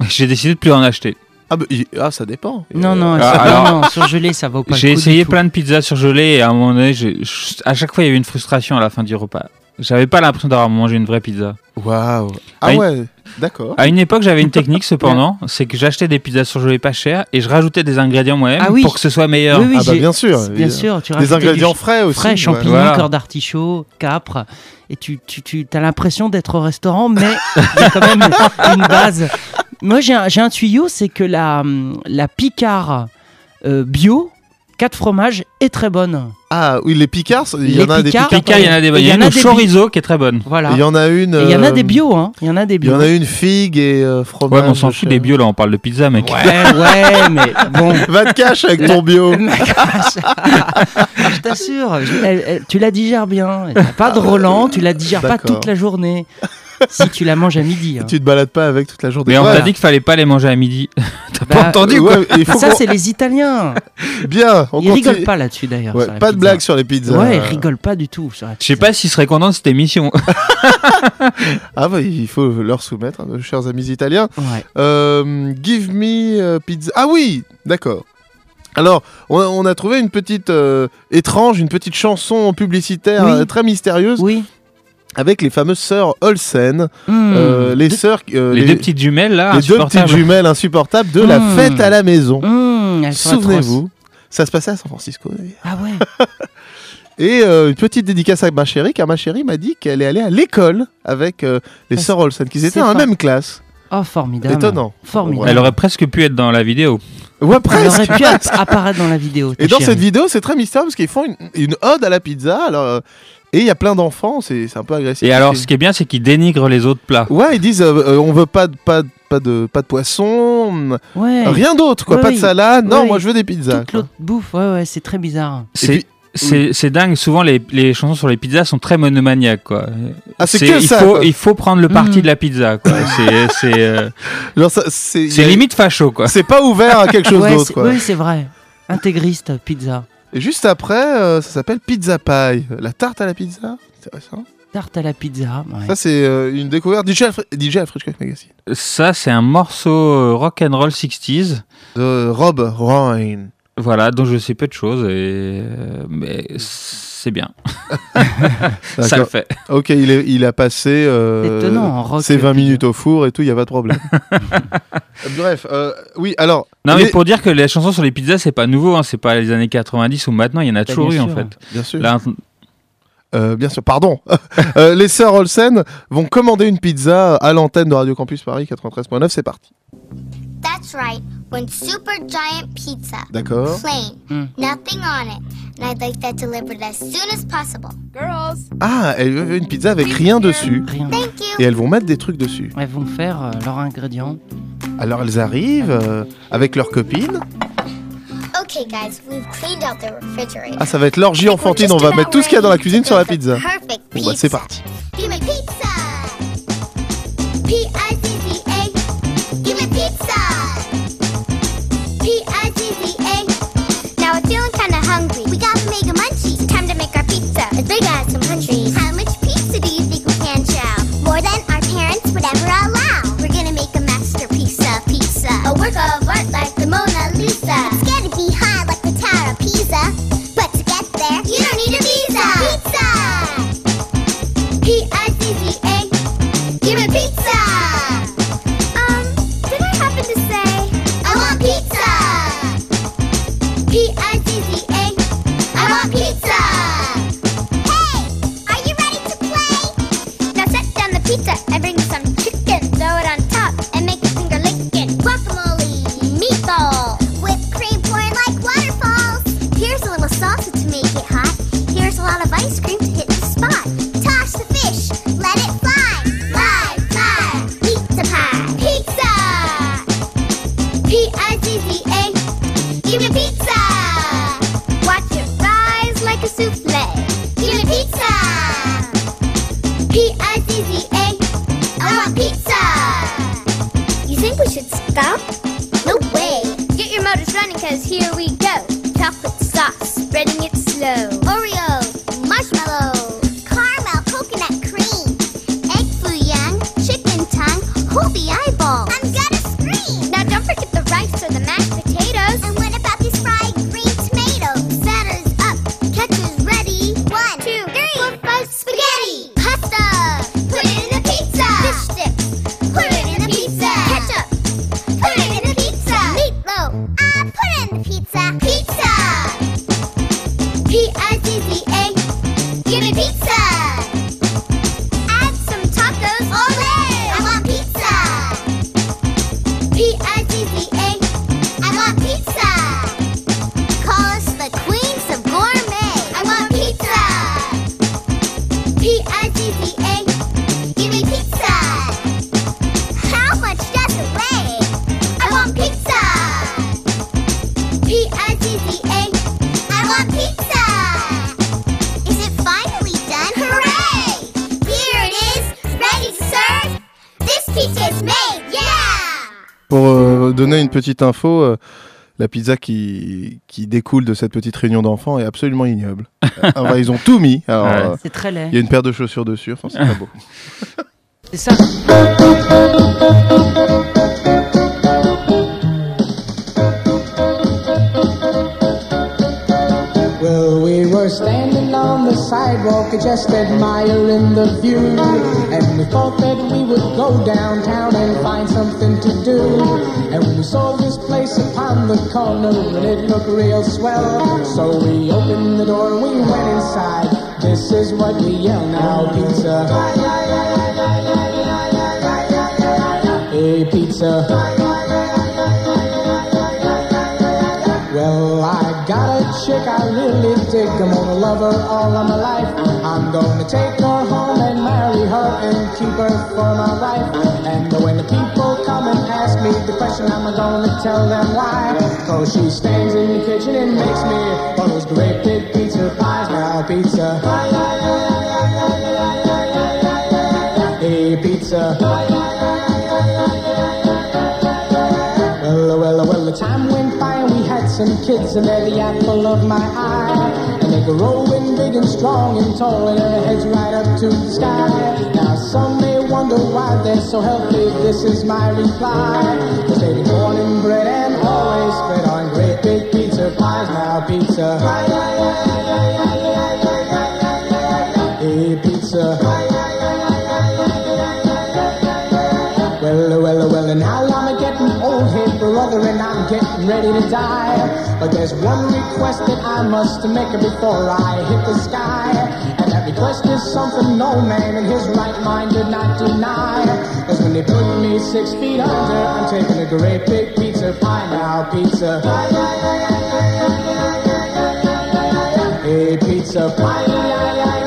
*laughs* J'ai décidé de plus en acheter. Ah, bah, ah, ça dépend. Non, non, Ah, alors- non, non, surgelé, ça vaut pas J'ai essayé tout. plein de pizzas surgelées et à un moment donné, je- à chaque fois, il y avait une frustration à la fin du repas. J'avais pas l'impression d'avoir mangé une vraie pizza. Waouh. Ah une- ouais, d'accord. À une époque, j'avais une technique *laughs* cependant, c'est que j'achetais des pizzas surgelées pas chères et je rajoutais des ingrédients moi-même Ah oui. pour que ce soit meilleur. Oui, oui, Ah bah bien sûr, Bien sûr, tu Des ingrédients du frais aussi, Frais, ouais. champignons, Voilà. cœur d'artichaut, capre. Et tu, tu, tu as l'impression d'être au restaurant, mais *laughs* il y a quand même une base. Moi, j'ai un, tuyau, c'est que la, la Picard euh, bio, 4 fromages, est très bonne. Ah oui, les Picards, il y Les en a des Picards, Picards. Pica, il y en a des. Il y en a des chorizo qui est très bonne. Voilà. Il y en a une. Il y en a euh, des bio, hein. Il y en a des Il y bio. en a une figue et euh, fromage. Ouais, mais on s'en fout des bio là, on parle de pizza, mec. Ouais, ouais, mais bon. *laughs* Va te cache avec ton bio. *laughs* Je t'assure, je- elle- tu la digères bien. T'as pas de Roland, tu la digères pas toute la journée. Si tu la manges à midi. hein. Tu te balades pas avec toute la journée. Mais on t'a dit qu'il fallait pas les manger à midi. *laughs* T'as Bah, pas entendu Ouais, quoi il faut Ça, c'est les Italiens. *laughs* Bien, on Ils rigolent pas là-dessus d'ailleurs. Ouais, pas de blague sur les pizzas. Ouais, ils rigolent pas du tout. Je sais pas s'ils seraient contents de cette émission. *laughs* Ah bah il faut leur soumettre, hein, nos chers amis italiens. Ouais. Euh, give me euh, pizza. Ah oui, d'accord. Alors, on a, trouvé une petite euh, étrange, une petite chanson publicitaire Oui. euh, très mystérieuse Oui. Avec les fameuses sœurs Olsen, Hmm. euh, les Deux- sœurs, euh, les, deux petites jumelles là, les deux petites jumelles insupportables de la Hmm. fête à la maison. Hmm, Souvenez-vous, ça se passait à San Francisco. Ah ouais. *laughs* Et euh, une petite dédicace à ma chérie, car ma chérie m'a dit qu'elle est allée à l'école avec euh, les sœurs Olsen, qu'ils étaient dans la même classe. Oh, formidable. Étonnant. Formidable. Elle aurait presque pu être dans la vidéo. Ouais, Elle presque. aurait pu app- apparaître dans la vidéo. *laughs* Et dans chérie. cette vidéo, c'est très mystérieux parce qu'ils font une, une ode à la pizza. Alors, euh, et il y a plein d'enfants, c'est c'est un peu agressif. Et alors, ce qui est bien, c'est qu'ils dénigrent les autres plats. Ouais, ils disent euh, euh, on veut pas de, pas, de- pas, de, pas de poisson, Ouais. rien d'autre, quoi. Ouais, pas de oui. salade. Non, Ouais, moi oui. je veux des pizzas. Toute l'autre bouffe, ouais, ouais, c'est très bizarre. C'est c'est dingue. Souvent, les, les chansons sur les pizzas sont très monomaniaques, quoi. Ah, c'est que il ça, Faut, quoi. il faut prendre le parti Mm. de la pizza, quoi. *laughs* C'est c'est euh, limite facho, quoi. C'est pas ouvert à quelque *laughs* chose Ouais, d'autre, oui, c'est vrai. Intégriste, pizza. Et juste après, euh, ça s'appelle pizza pie, la tarte à la pizza. Intéressant. Tarte à la pizza. ouais. Ça, c'est euh, une découverte DJ Alfred, DJ Alfred Hitchcock Magazine. Ça, c'est un morceau euh, rock and roll 60s. De Rob Ryan. Voilà, dont je sais peu de choses, et, euh, mais c'est bien. *laughs* ça le fait. Ok, il, est- il a passé euh, Étonnant, en rock, ses 20 pizza. minutes au four et tout, il n'y a pas de problème. *laughs* Bref, euh, oui, alors. Non, les- mais pour dire que les chansons sur les pizzas, c'est pas nouveau, hein, c'est pas les années 90 ou maintenant, il y en a toujours eu en fait. Bien sûr. Là, Euh, bien sûr, pardon. *laughs* Euh, les sœurs Olsen vont commander une pizza à l'antenne de Radio Campus Paris 93.9, c'est parti. That's right, one super giant pizza. D'accord. Plain, Mm. nothing on it. And I'd like that delivered as soon as possible. Girls, Ah, elle veut une pizza avec rien dessus. Rien. thank Et you. elles vont mettre des trucs dessus. Elles vont faire euh, leurs ingrédients. Alors elles arrivent euh, avec leurs copines. Okay, guys, we've cleaned out the refrigerator. Ah, ça va être l'orgie enfantine, on va mettre tout ce qu'il y a dans la cuisine sur la pizza. Bon bah c'est parti. P-I-Z-Z-A. P-I-Z-Z-A. Give me pizza. Watch it rise like a souffle. Give me pizza. P-I-Z-Z-A. I want pizza. You think we should stop? No way. Get your motors running, cause here we go. Petite info, euh, la pizza qui, qui découle de cette petite réunion d'enfants est absolument ignoble. *laughs* Ah, ils ont tout mis. alors, Ouais. euh, C'est très laid. Il y a une paire de chaussures dessus, enfin, c'est pas beau. *laughs* C'est ça. *laughs* sidewalk, just admiring the view. And we thought that we would go downtown and find something to do. And we saw this place upon the corner, and it looked real swell. So we opened the door and we went inside. This is what we yell now, pizza. Hey, pizza. Well, I got a I really dig. I'm gonna love her all of my life. I'm gonna take her home and marry her and keep her for my life. And when the people come and ask me the question, I'm gonna tell them why. Cause she stands in the kitchen and makes me all those great big pizza pies. Now, pizza. Hey, pizza. Some kids and they're the apple of my eye. And they were growing big and strong and tall and their heads right up to the sky. Now some may wonder why they're so healthy, this is my reply. Cause they be born and bred and always spread on great big pizza pies. Now pizza. Hey, pizza. To die. But there's one request that I must make before I hit the sky. And that request is something no man in his right mind did not deny. Cause when they put me six feet under, I'm taking a great big pizza pie now, pizza. Hey, pizza pie.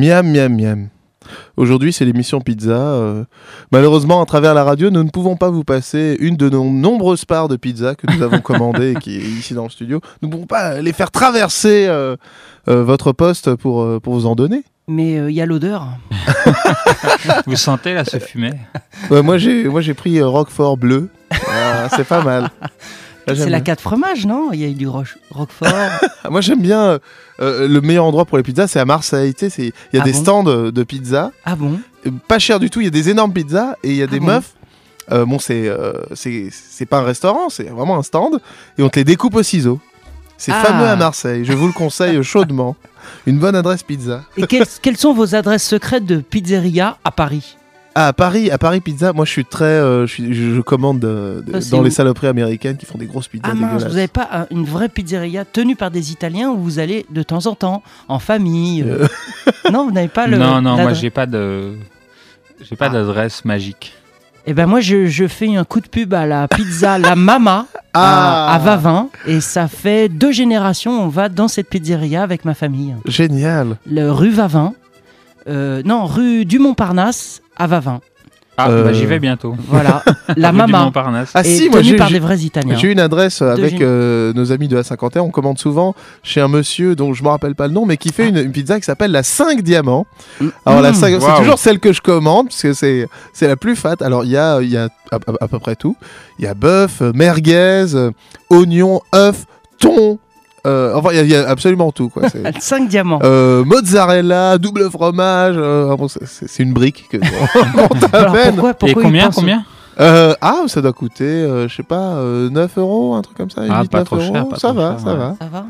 Miam, miam, miam. Aujourd'hui, c'est l'émission pizza. euh, malheureusement, à travers la radio, nous ne pouvons pas vous passer une de nos nombreuses parts de pizza que nous avons commandées et *laughs* qui est ici dans le studio. Nous ne pouvons pas les faire traverser euh, euh, votre poste pour, euh, pour vous en donner. Mais il y a l'odeur. *laughs* Vous sentez là ce fumet? Ouais, moi, j'ai moi, j'ai pris euh, Roquefort bleu. Ah, c'est pas mal. *laughs* J'aime C'est la bien. 4 fromages, non? Il y a eu du roche- roquefort. *laughs* Ah, Moi, j'aime bien. euh, euh, le meilleur endroit pour les pizzas, c'est à Marseille. Tu sais, il y a Ah des bon? stands euh, de pizza. ah bon? Pas cher du tout. Il y a des énormes pizzas et il y a des bon? meufs. euh, bon, c'est euh, pas un restaurant, c'est vraiment un stand. Et on te les découpe au ciseau. C'est Ah. fameux à Marseille. Je vous le conseille *laughs* chaudement. Une bonne adresse pizza. Et quelles, quelles sont vos adresses secrètes de pizzeria à Paris? Ah, à Paris, à Paris Pizza, moi je suis très. euh, je, suis- je- je commande euh, Ça, c'est dans les où saloperies américaines qui font des grosses pizzas Ah mince, dégueulasses. vous n'avez pas un- une vraie pizzeria tenue par des Italiens où vous allez de temps en temps, en famille euh. *laughs* Non, vous n'avez pas le. Non, non, moi l'adresse j'ai pas de, j'ai pas d'adresse magique. Eh ben moi je, je fais un coup de pub à la pizza La Mama *laughs* Ah. à, à Vavin et ça fait deux générations on va dans cette pizzeria avec ma famille. Génial. Le rue Vavin, euh, non rue du Montparnasse à Vavin. Ah, Euh, bah, j'y vais bientôt. Voilà, *laughs* la Rue du Mama. Montparnasse. Ah si, moi tenue j'ai par des vrais Italiens. J'ai une adresse euh, avec euh, nos amis de la 51. On commande souvent chez un monsieur dont je me rappelle pas le nom, mais qui fait une, une pizza qui s'appelle la 5 diamants. Alors la Mm. 5 c'est Waouh. toujours celle que je commande parce que c'est c'est la plus fat. Alors il y a il y a à, à- à peu près tout. Il y a bœuf, euh, merguez, euh, oignon, œuf, thon. Euh, enfin il y a- il y, a absolument tout quoi. C'est- *laughs* 5 diamants. Euh, mozzarella, double fromage, euh, bon, c'est- une brique que qu'on *laughs* Alors t'amène. pourquoi, pourquoi Et combien, combien Euh, ah, ça doit coûter, euh, je sais pas, euh, 9 euros, un truc comme ça. Ah, 8, pas 9 trop cher, euros. pas ça trop va, cher, ça ouais. va. Ça va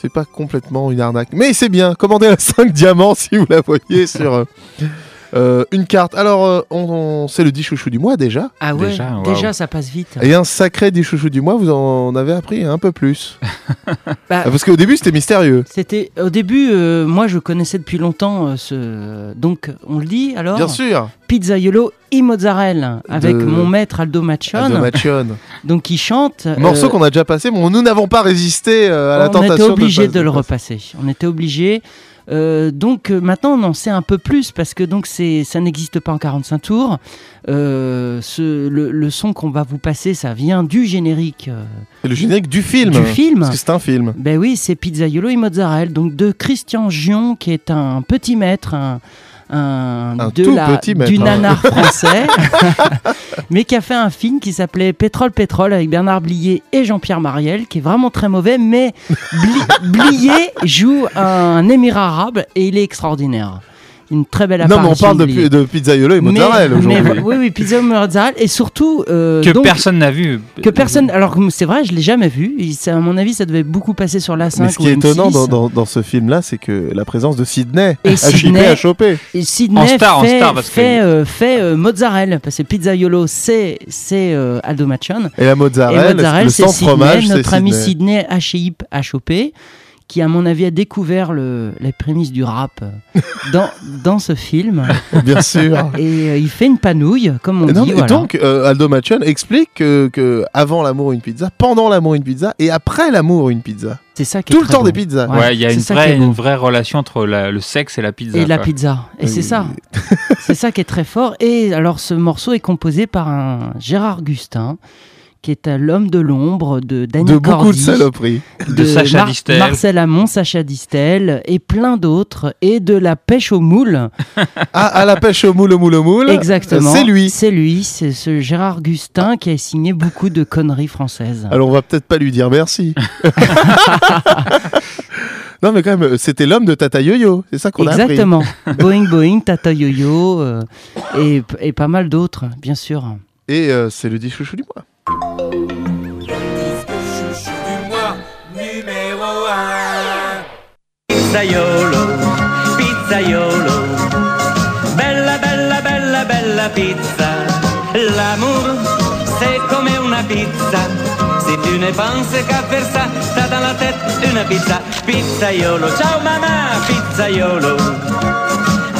C'est pas complètement une arnaque. Mais c'est bien, commandez la 5 diamants si vous la voyez sur euh, une carte. Alors, euh, on, on- c'est le 10 chouchou du mois déjà. Ah ouais, Déjà, ça passe vite. Et un sacré 10 chouchou du mois, vous en avez appris un peu plus. *laughs* Bah, Parce qu'au début, c'était mystérieux. C'était au début, euh, moi je connaissais depuis longtemps euh, ce. Donc on le dit alors? Bien sûr. Pizzaiolo i mozzarella avec De- mon maître Aldo Machon. Aldo Machon. *laughs* Donc il chante. Morceau euh, qu'on a déjà passé, mais nous n'avons pas résisté euh, à la on tentation. était obligé de, de, le repasser. On était obligé. Euh, donc euh, maintenant on en sait un peu plus parce que donc c'est ça n'existe pas en 45 tours. Euh, ce, le, le son qu'on va vous passer, ça vient du générique. euh, le générique du film. Du film. Parce que c'est un film. Ben oui, c'est Pizzaiolo et Mozzarella, donc de Christian Gion, qui est un petit maître, un, un, Un de tout la, petit maître, du nanar *laughs* français, *laughs* mais qui a fait un film qui s'appelait Pétrole Pétrole avec Bernard Blier et Jean-Pierre Mariel, qui est vraiment très mauvais, mais Bli- *laughs* Blier joue un émir arabe et il est extraordinaire. Une très belle Non, mais apparition. on parle de, de pizzaiolo et mozzarella aujourd'hui. oui, oui, pizza et mozzarella et surtout euh, Que donc- personne n'a vu. que personne. Alors c'est vrai, je l'ai jamais vu. Et ça, à mon avis, ça devait beaucoup passer sur la 5 Mais ce qui est étonnant M6. dans, dans- dans ce film-là, c'est que la présence de Sydney Et a chipé, Sydney- a chopé. Et Sydney En star, en fait, star, parce que- fait, euh, fait, euh, mozzarella parce que pizzaiolo c'est c'est euh, Aldo Machon Et la mozzarella, et mozzarella le sans Sydney, fromage, notre ami Sydney. Sydney HIP a chopé qui à mon avis a découvert le, les prémices du rap euh, *laughs* dans, dans ce film Bien sûr. et euh, il fait une panouille comme on Et non, dit voilà. donc, euh, Aldo Machon explique que, que avant l'amour une pizza, pendant l'amour une pizza et après l'amour une pizza. c'est ça qui est Tout le temps des pizzas. Ouais, il y a une vraie, une vraie relation entre la- le sexe et la pizza. et la quoi. pizza. Et c'est ça. c'est ça qui est très fort. Et alors, ce morceau est composé par un Gérard Gustin, qui est euh, l'homme de l'ombre de Daniel De beaucoup Cordy, de saloperies. De Sacha Distel. Marcel Amont, Sacha Distel et plein d'autres. Et de la pêche au moule. *laughs* Ah, à la pêche au moule, au moule, au moule. Exactement. C'est lui. C'est lui. C'est ce Gérard Gustin qui a signé beaucoup de conneries françaises. Alors on va peut-être pas lui dire merci. *laughs* *laughs* non mais quand même, c'était l'homme de Tata Yo-Yo, c'est ça qu'on a appris. Exactement. Boeing Boeing, Tata Yo-Yo euh, et, et pas mal d'autres, bien sûr. Et euh, c'est le 10 chouchou du mois. Chouchou du mois, numéro 1. Pizzaiolo, pizzaiolo, bella bella bella bella pizza. L'amour c'est comme una pizza. Si tu ne penses qu'à faire ça, t'as dans la tête une pizza. Pizzaiolo, ciao mamma, pizzaiolo.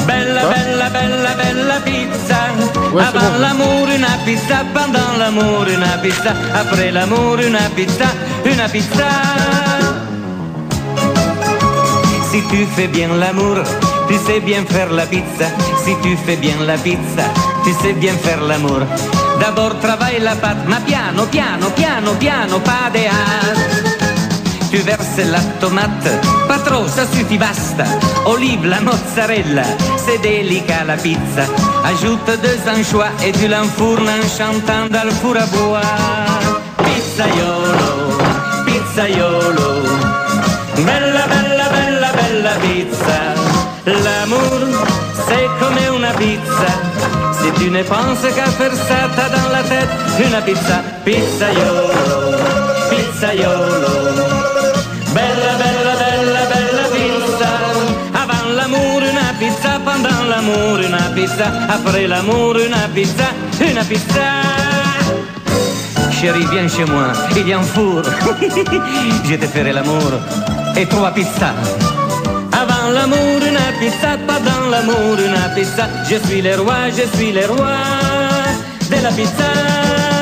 Bella bella bella bella pizza. Avant l'amour una pizza, pendant l'amour una pizza, après l'amour una pizza, una pizza. Si tu fais bien l'amour, tu sais bien faire la pizza. Si tu fais bien la pizza, tu sais bien faire l'amour. D'abord travaille la pâte, ma piano, piano, piano, piano, pas de hâte. Tu verses la tomate, pas trop, ça suffit, basta. Olive, la mozzarella, c'est délicat la pizza. Ajoute deux anchois et tu l'enfournes en chantant dans. Pizzaiolo, pizzaiolo, bella, bella, bella, bella pizza. L'amour, c'est comme una pizza. Si tu ne penses qu'à faire ça, t'as dans la tête une pizza. Pizzaiolo, pizzaiolo. L'amour. Après l'amour, une pizza. Une pizza. Chérie, viens chez moi. Il y a un four. *laughs* Je te ferai l'amour. Et trois pizzas. Avant l'amour, une pizza. Pendant l'amour, une pizza. Je suis le roi, je suis le roi de la pizza.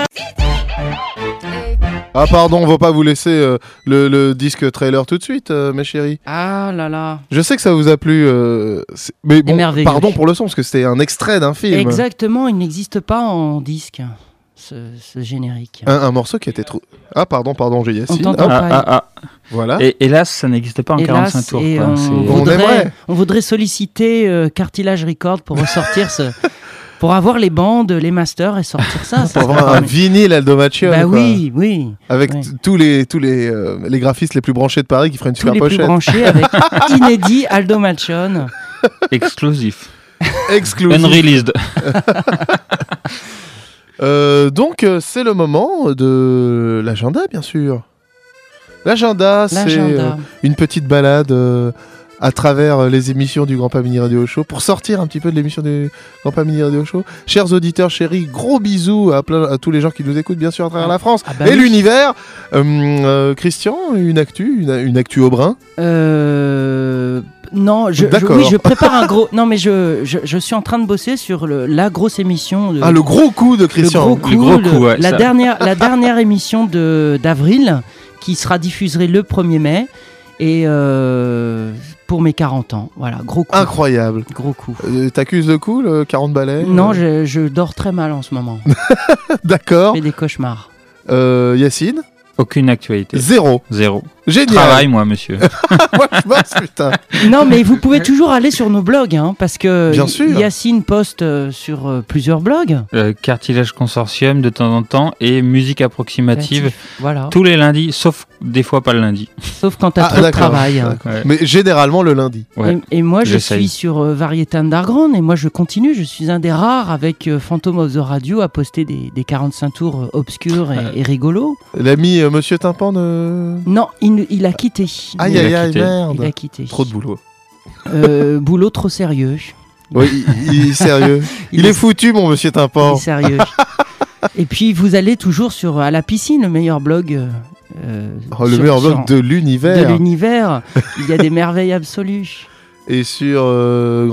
Ah pardon, on va pas vous laisser euh, le, le disque trailer tout de suite, euh, mes chéris. Ah là là. Je sais que ça vous a plu, euh, mais bon, pardon pour le son, parce que c'était un extrait d'un film. Exactement, il n'existe pas en disque, ce, ce générique. Un, un morceau qui a été trouvé. Ah pardon, pardon, j'ai Yacine. On Hop. pas. Ah, ah. Voilà. Et hélas, ça n'existe pas en Hélas, 45 tours. on, voudrait, aimerait. on voudrait solliciter euh, Cartilage Record pour ressortir ce. *laughs* Pour avoir les bandes, les masters et sortir ça. *laughs* ça Pour avoir un vinyle Aldo Macione, Bah quoi. oui, oui. Avec tous les tous les euh, les graphistes les plus branchés de Paris qui feraient une Tous super les plus pochette. branchés avec *laughs* inédit Aldo Machon. Exclusif. Exclusif. Unreleased. *laughs* Euh, donc euh, c'est le moment de l'agenda bien sûr. L'agenda c'est euh, une petite balade euh, à travers euh, les émissions du Grand Pas Mini Radio Show pour sortir un petit peu de l'émission du Grand Pas Mini Radio Show. Chers auditeurs chéris, gros bisous à, plein- à tous les gens qui nous écoutent bien sûr à travers la France Ah bah et oui. l'univers. Euh, euh, Christian, une actu, une, une actu au brin? Euh, non, je, oui, je prépare un gros. Non, mais je, je, je suis en train de bosser sur le, la grosse émission. De, Ah le gros coup de le Christian. gros coup, Le gros le- coup, ouais, la ça. dernière, la dernière émission de d'avril qui sera diffusée le 1er mai et euh, pour mes 40 ans. Voilà, gros coup. Incroyable. Gros coup. Euh, T'accuses le coup, le 40 balais Non, euh, je, je dors très mal en ce moment. *laughs* D'accord. Je fais des cauchemars. Euh, Yacine? Aucune actualité. Zéro. Zéro. Génial. Travail, moi, monsieur. *laughs* Moi, je bosse, putain. Non, mais vous pouvez toujours aller sur nos blogs, hein, parce que Bien sûr. Yacine poste euh, sur euh, plusieurs blogs. Euh, cartilage consortium de temps en temps et musique approximative voilà. tous les lundis, sauf des fois pas le lundi. Sauf quand t'as Ah, trop de d'accord, travail. hein. d'accord. Mais généralement le lundi. Et, et moi, je j'essaye. suis sur euh, Variété Underground et moi, je continue. Je suis un des rares avec euh, Phantom of the Radio à poster des, des 45 tours euh, obscurs et, et rigolos. L'ami euh, Monsieur Tympan ne. Non, il, il a quitté. Aïe Il a aïe aïe, quitté. merde. Il a quitté. Trop de boulot. Euh, *laughs* boulot trop sérieux. Oui, il, il est sérieux. *laughs* il, est, foutu, mon Monsieur Tympan. Il est sérieux. et puis, vous allez toujours sur À la piscine, le meilleur blog. euh, euh, Oh, le sur- meilleur sur- blog de l'univers. De l'univers. il y a des merveilles absolues. Et sur euh,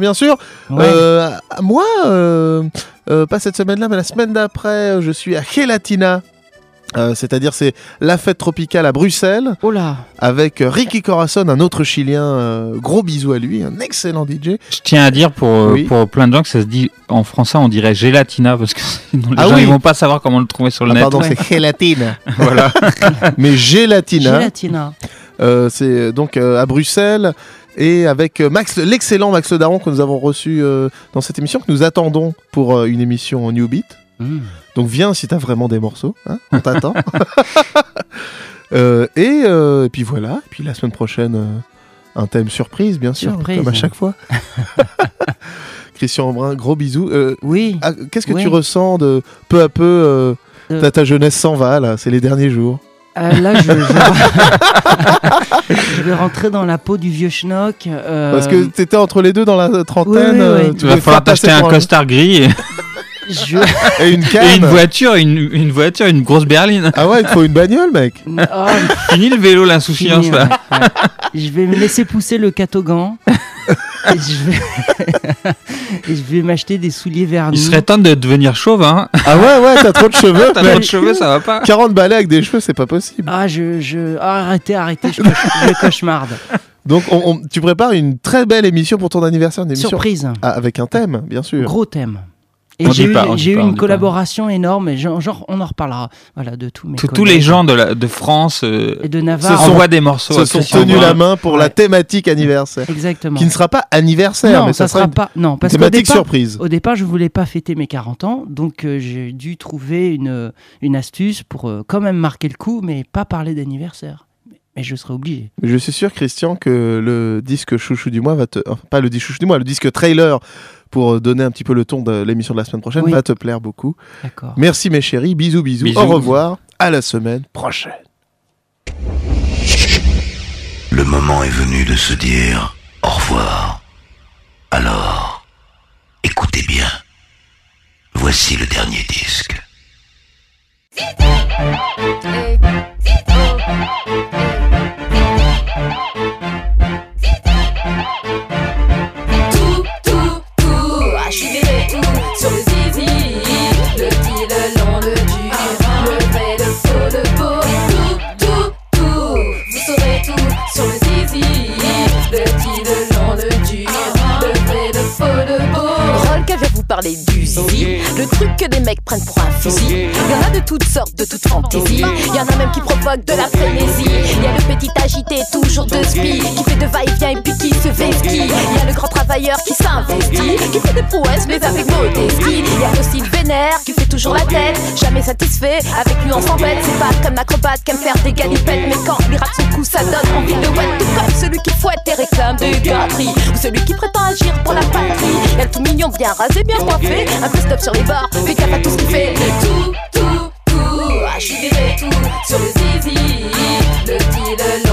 bien sûr. Ouais. Euh, moi, euh, euh, pas cette semaine-là, mais la semaine d'après, je suis à Gelatina. Euh, C'est-à-dire, c'est la fête tropicale à Bruxelles. Oh là Avec Ricky Corazon, un autre Chilien. euh, gros bisous à lui, un excellent DJ. Je tiens à dire pour, euh, Oui. pour plein de gens que ça se dit en français, on dirait gélatina parce que sinon *laughs* les Ah gens oui. ils vont pas savoir comment le trouver sur le Ah, net. pardon, c'est Gelatina. *laughs* voilà. *laughs* mais Gelatina. Gelatina. Euh, c'est donc euh, à Bruxelles et avec Max, l'excellent Max Le Daron que nous avons reçu euh, dans cette émission que nous attendons pour euh, une émission en New Beat. Mm. Donc viens si t'as vraiment des morceaux, hein, on t'attend. *laughs* Euh, et, euh, et puis voilà, et puis la semaine prochaine euh, un thème surprise bien sûr, Surprise. comme à chaque fois. *laughs* Christian Brun, gros bisous. Euh, oui. Qu'est-ce que Oui. tu ressens de peu à peu euh, Euh. ta, ta jeunesse s'en va là, c'est les derniers jours? Euh, là, je, je... *laughs* je vais rentrer dans la peau du vieux schnock. euh, Parce que t'étais entre les deux dans la trentaine. oui, oui. euh, Il tu falloir t'acheter un costard gris et, je... Et une canne. et une voiture, une, une voiture, une grosse berline. Ah ouais, il te faut une bagnole, mec. *laughs* Oh, Fini le vélo, l'insouciance là. ouais, ouais. Je vais me laisser pousser le catogan. *laughs* et je vais, *laughs* et je vais m'acheter des souliers vernis. Il serait temps de devenir chauve, hein. Ah ouais, ouais, t'as trop de cheveux. T'as trop de cheveux, ça va pas. 40 balais avec des cheveux, c'est pas possible. Ah, je, je... ah, arrêtez, arrêtez, je, je cauchemarde. Donc, on- on- tu prépares une très belle émission pour ton anniversaire, une émission Surprise. Ah, avec un thème, bien sûr. Gros thème. Et On j'ai dit eu, pas, une pas. collaboration énorme, et genre, genre, on en reparlera. Voilà, de tous mes Tous- Tous les gens de, la, de France euh, Et de Se Navarre. sont- envoient des morceaux. se sont tenus la main pour la thématique anniversaire. Exactement. Qui ne sera pas anniversaire, non, mais ça, ça, sera une pas. Non, parce thématique départ, surprise. au départ, je voulais pas fêter mes 40 ans, donc euh, j'ai dû trouver une, une astuce pour euh, quand même marquer le coup, mais pas parler d'anniversaire. Mais, je serais obligé. Je suis sûr, Christian, que le disque chouchou du mois va te. enfin, pas le disque chouchou du mois, le disque trailer pour donner un petit peu le ton de l'émission de la semaine prochaine Oui. va te plaire beaucoup. D'accord. Merci mes chéris, bisous, bisous, Bisous. au revoir, à la semaine prochaine. Le moment est venu de se dire au revoir. Alors, écoutez bien. Voici le dernier disque. Zizi. Le truc que les mecs prennent pour un fusil. Il y en a de toutes sortes, de toutes fantaisies. Il y en a même qui provoquent de la frénésie. Il y a le petit agité, toujours de spi, qui fait de va-et-vient et puis qui se vestit. Il y a le grand travailleur qui s'investit, qui fait des prouesses mais avec modestie. Il y a aussi le vénère qui fait toujours la tête, jamais satisfait. Avec lui on s'embête, c'est pas comme l'acrobate qui aime faire des galipettes. Mais quand il rate son coup, ça donne envie de wet. Tout comme celui qui fouette et réclame des gâteries. Ou celui qui prétend agir pour la patrie. Il y a le tout mignon, bien rasé, bien Un peu stop sur les bords, fais gaffe à tout ce qu'il fait. Tout, tout, tout, ah, je dirais tout sur le zizi. Le petit, le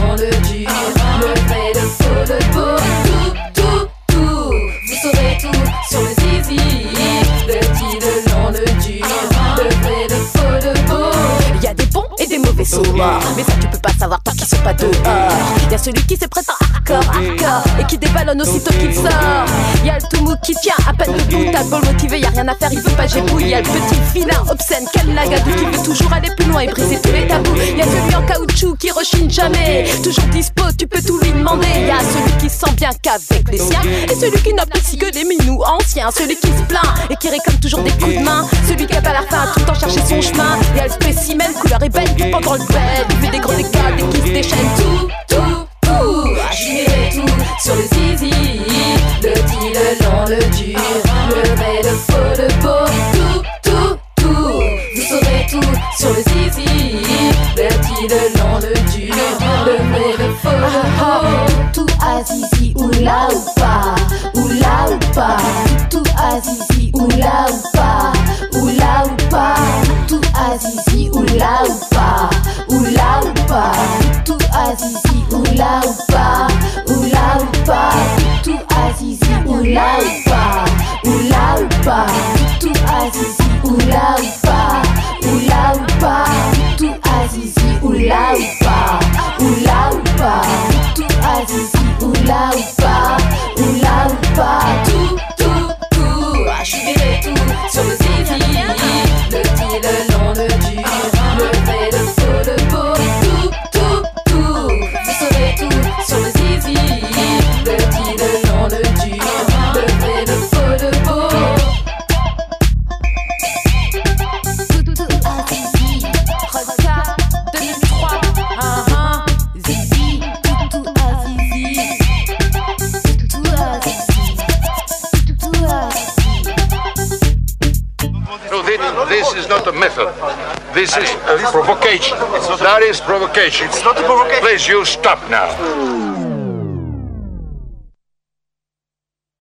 Mais ça, tu peux pas savoir tant qu'ils sont pas dehors. Il y a celui qui se prétend hardcore, hardcore, et qui déballonne aussitôt qu'il sort. Il y a le tout mou qui tient à peine debout. T'as beau le motiver, y a rien à faire, il veut pas gébouille. Il y a le petit filin obscène, quel lagadou qui veut toujours aller plus loin et briser tous les tabous. Il y a celui en caoutchouc qui rechigne jamais. Toujours dispo, tu peux tout bien qu'avec les siens. Et celui qui n'apprécie que des minous anciens. Celui qui se plaint et qui réclame toujours des coups de main. Celui qui a pas la fin tout le temps chercher son chemin. Il y a le spécimen, couleur ébène, qui pendant le bel. Il fait des gros dégâts dès qu'il se déchaîne. Tout, tout, tout. J'irai tout sur le zizi. Le dit, le long, le dur. Le vrai, le faux, le beau. Tout, tout, tout. Vous saurez tout sur le zizi. Le dit, le long, le dur. Le vrai, le faux, le beau. azizi ulaupa ulaupa tu azizi ulaupa ulaupa tu azizi ulaupa ulaupa tu azizi ulaupa ulaupa tu azizi ulaupa I do this is not a method. This is a provocation. That is provocation. It's not a provocation. Please, you stop now.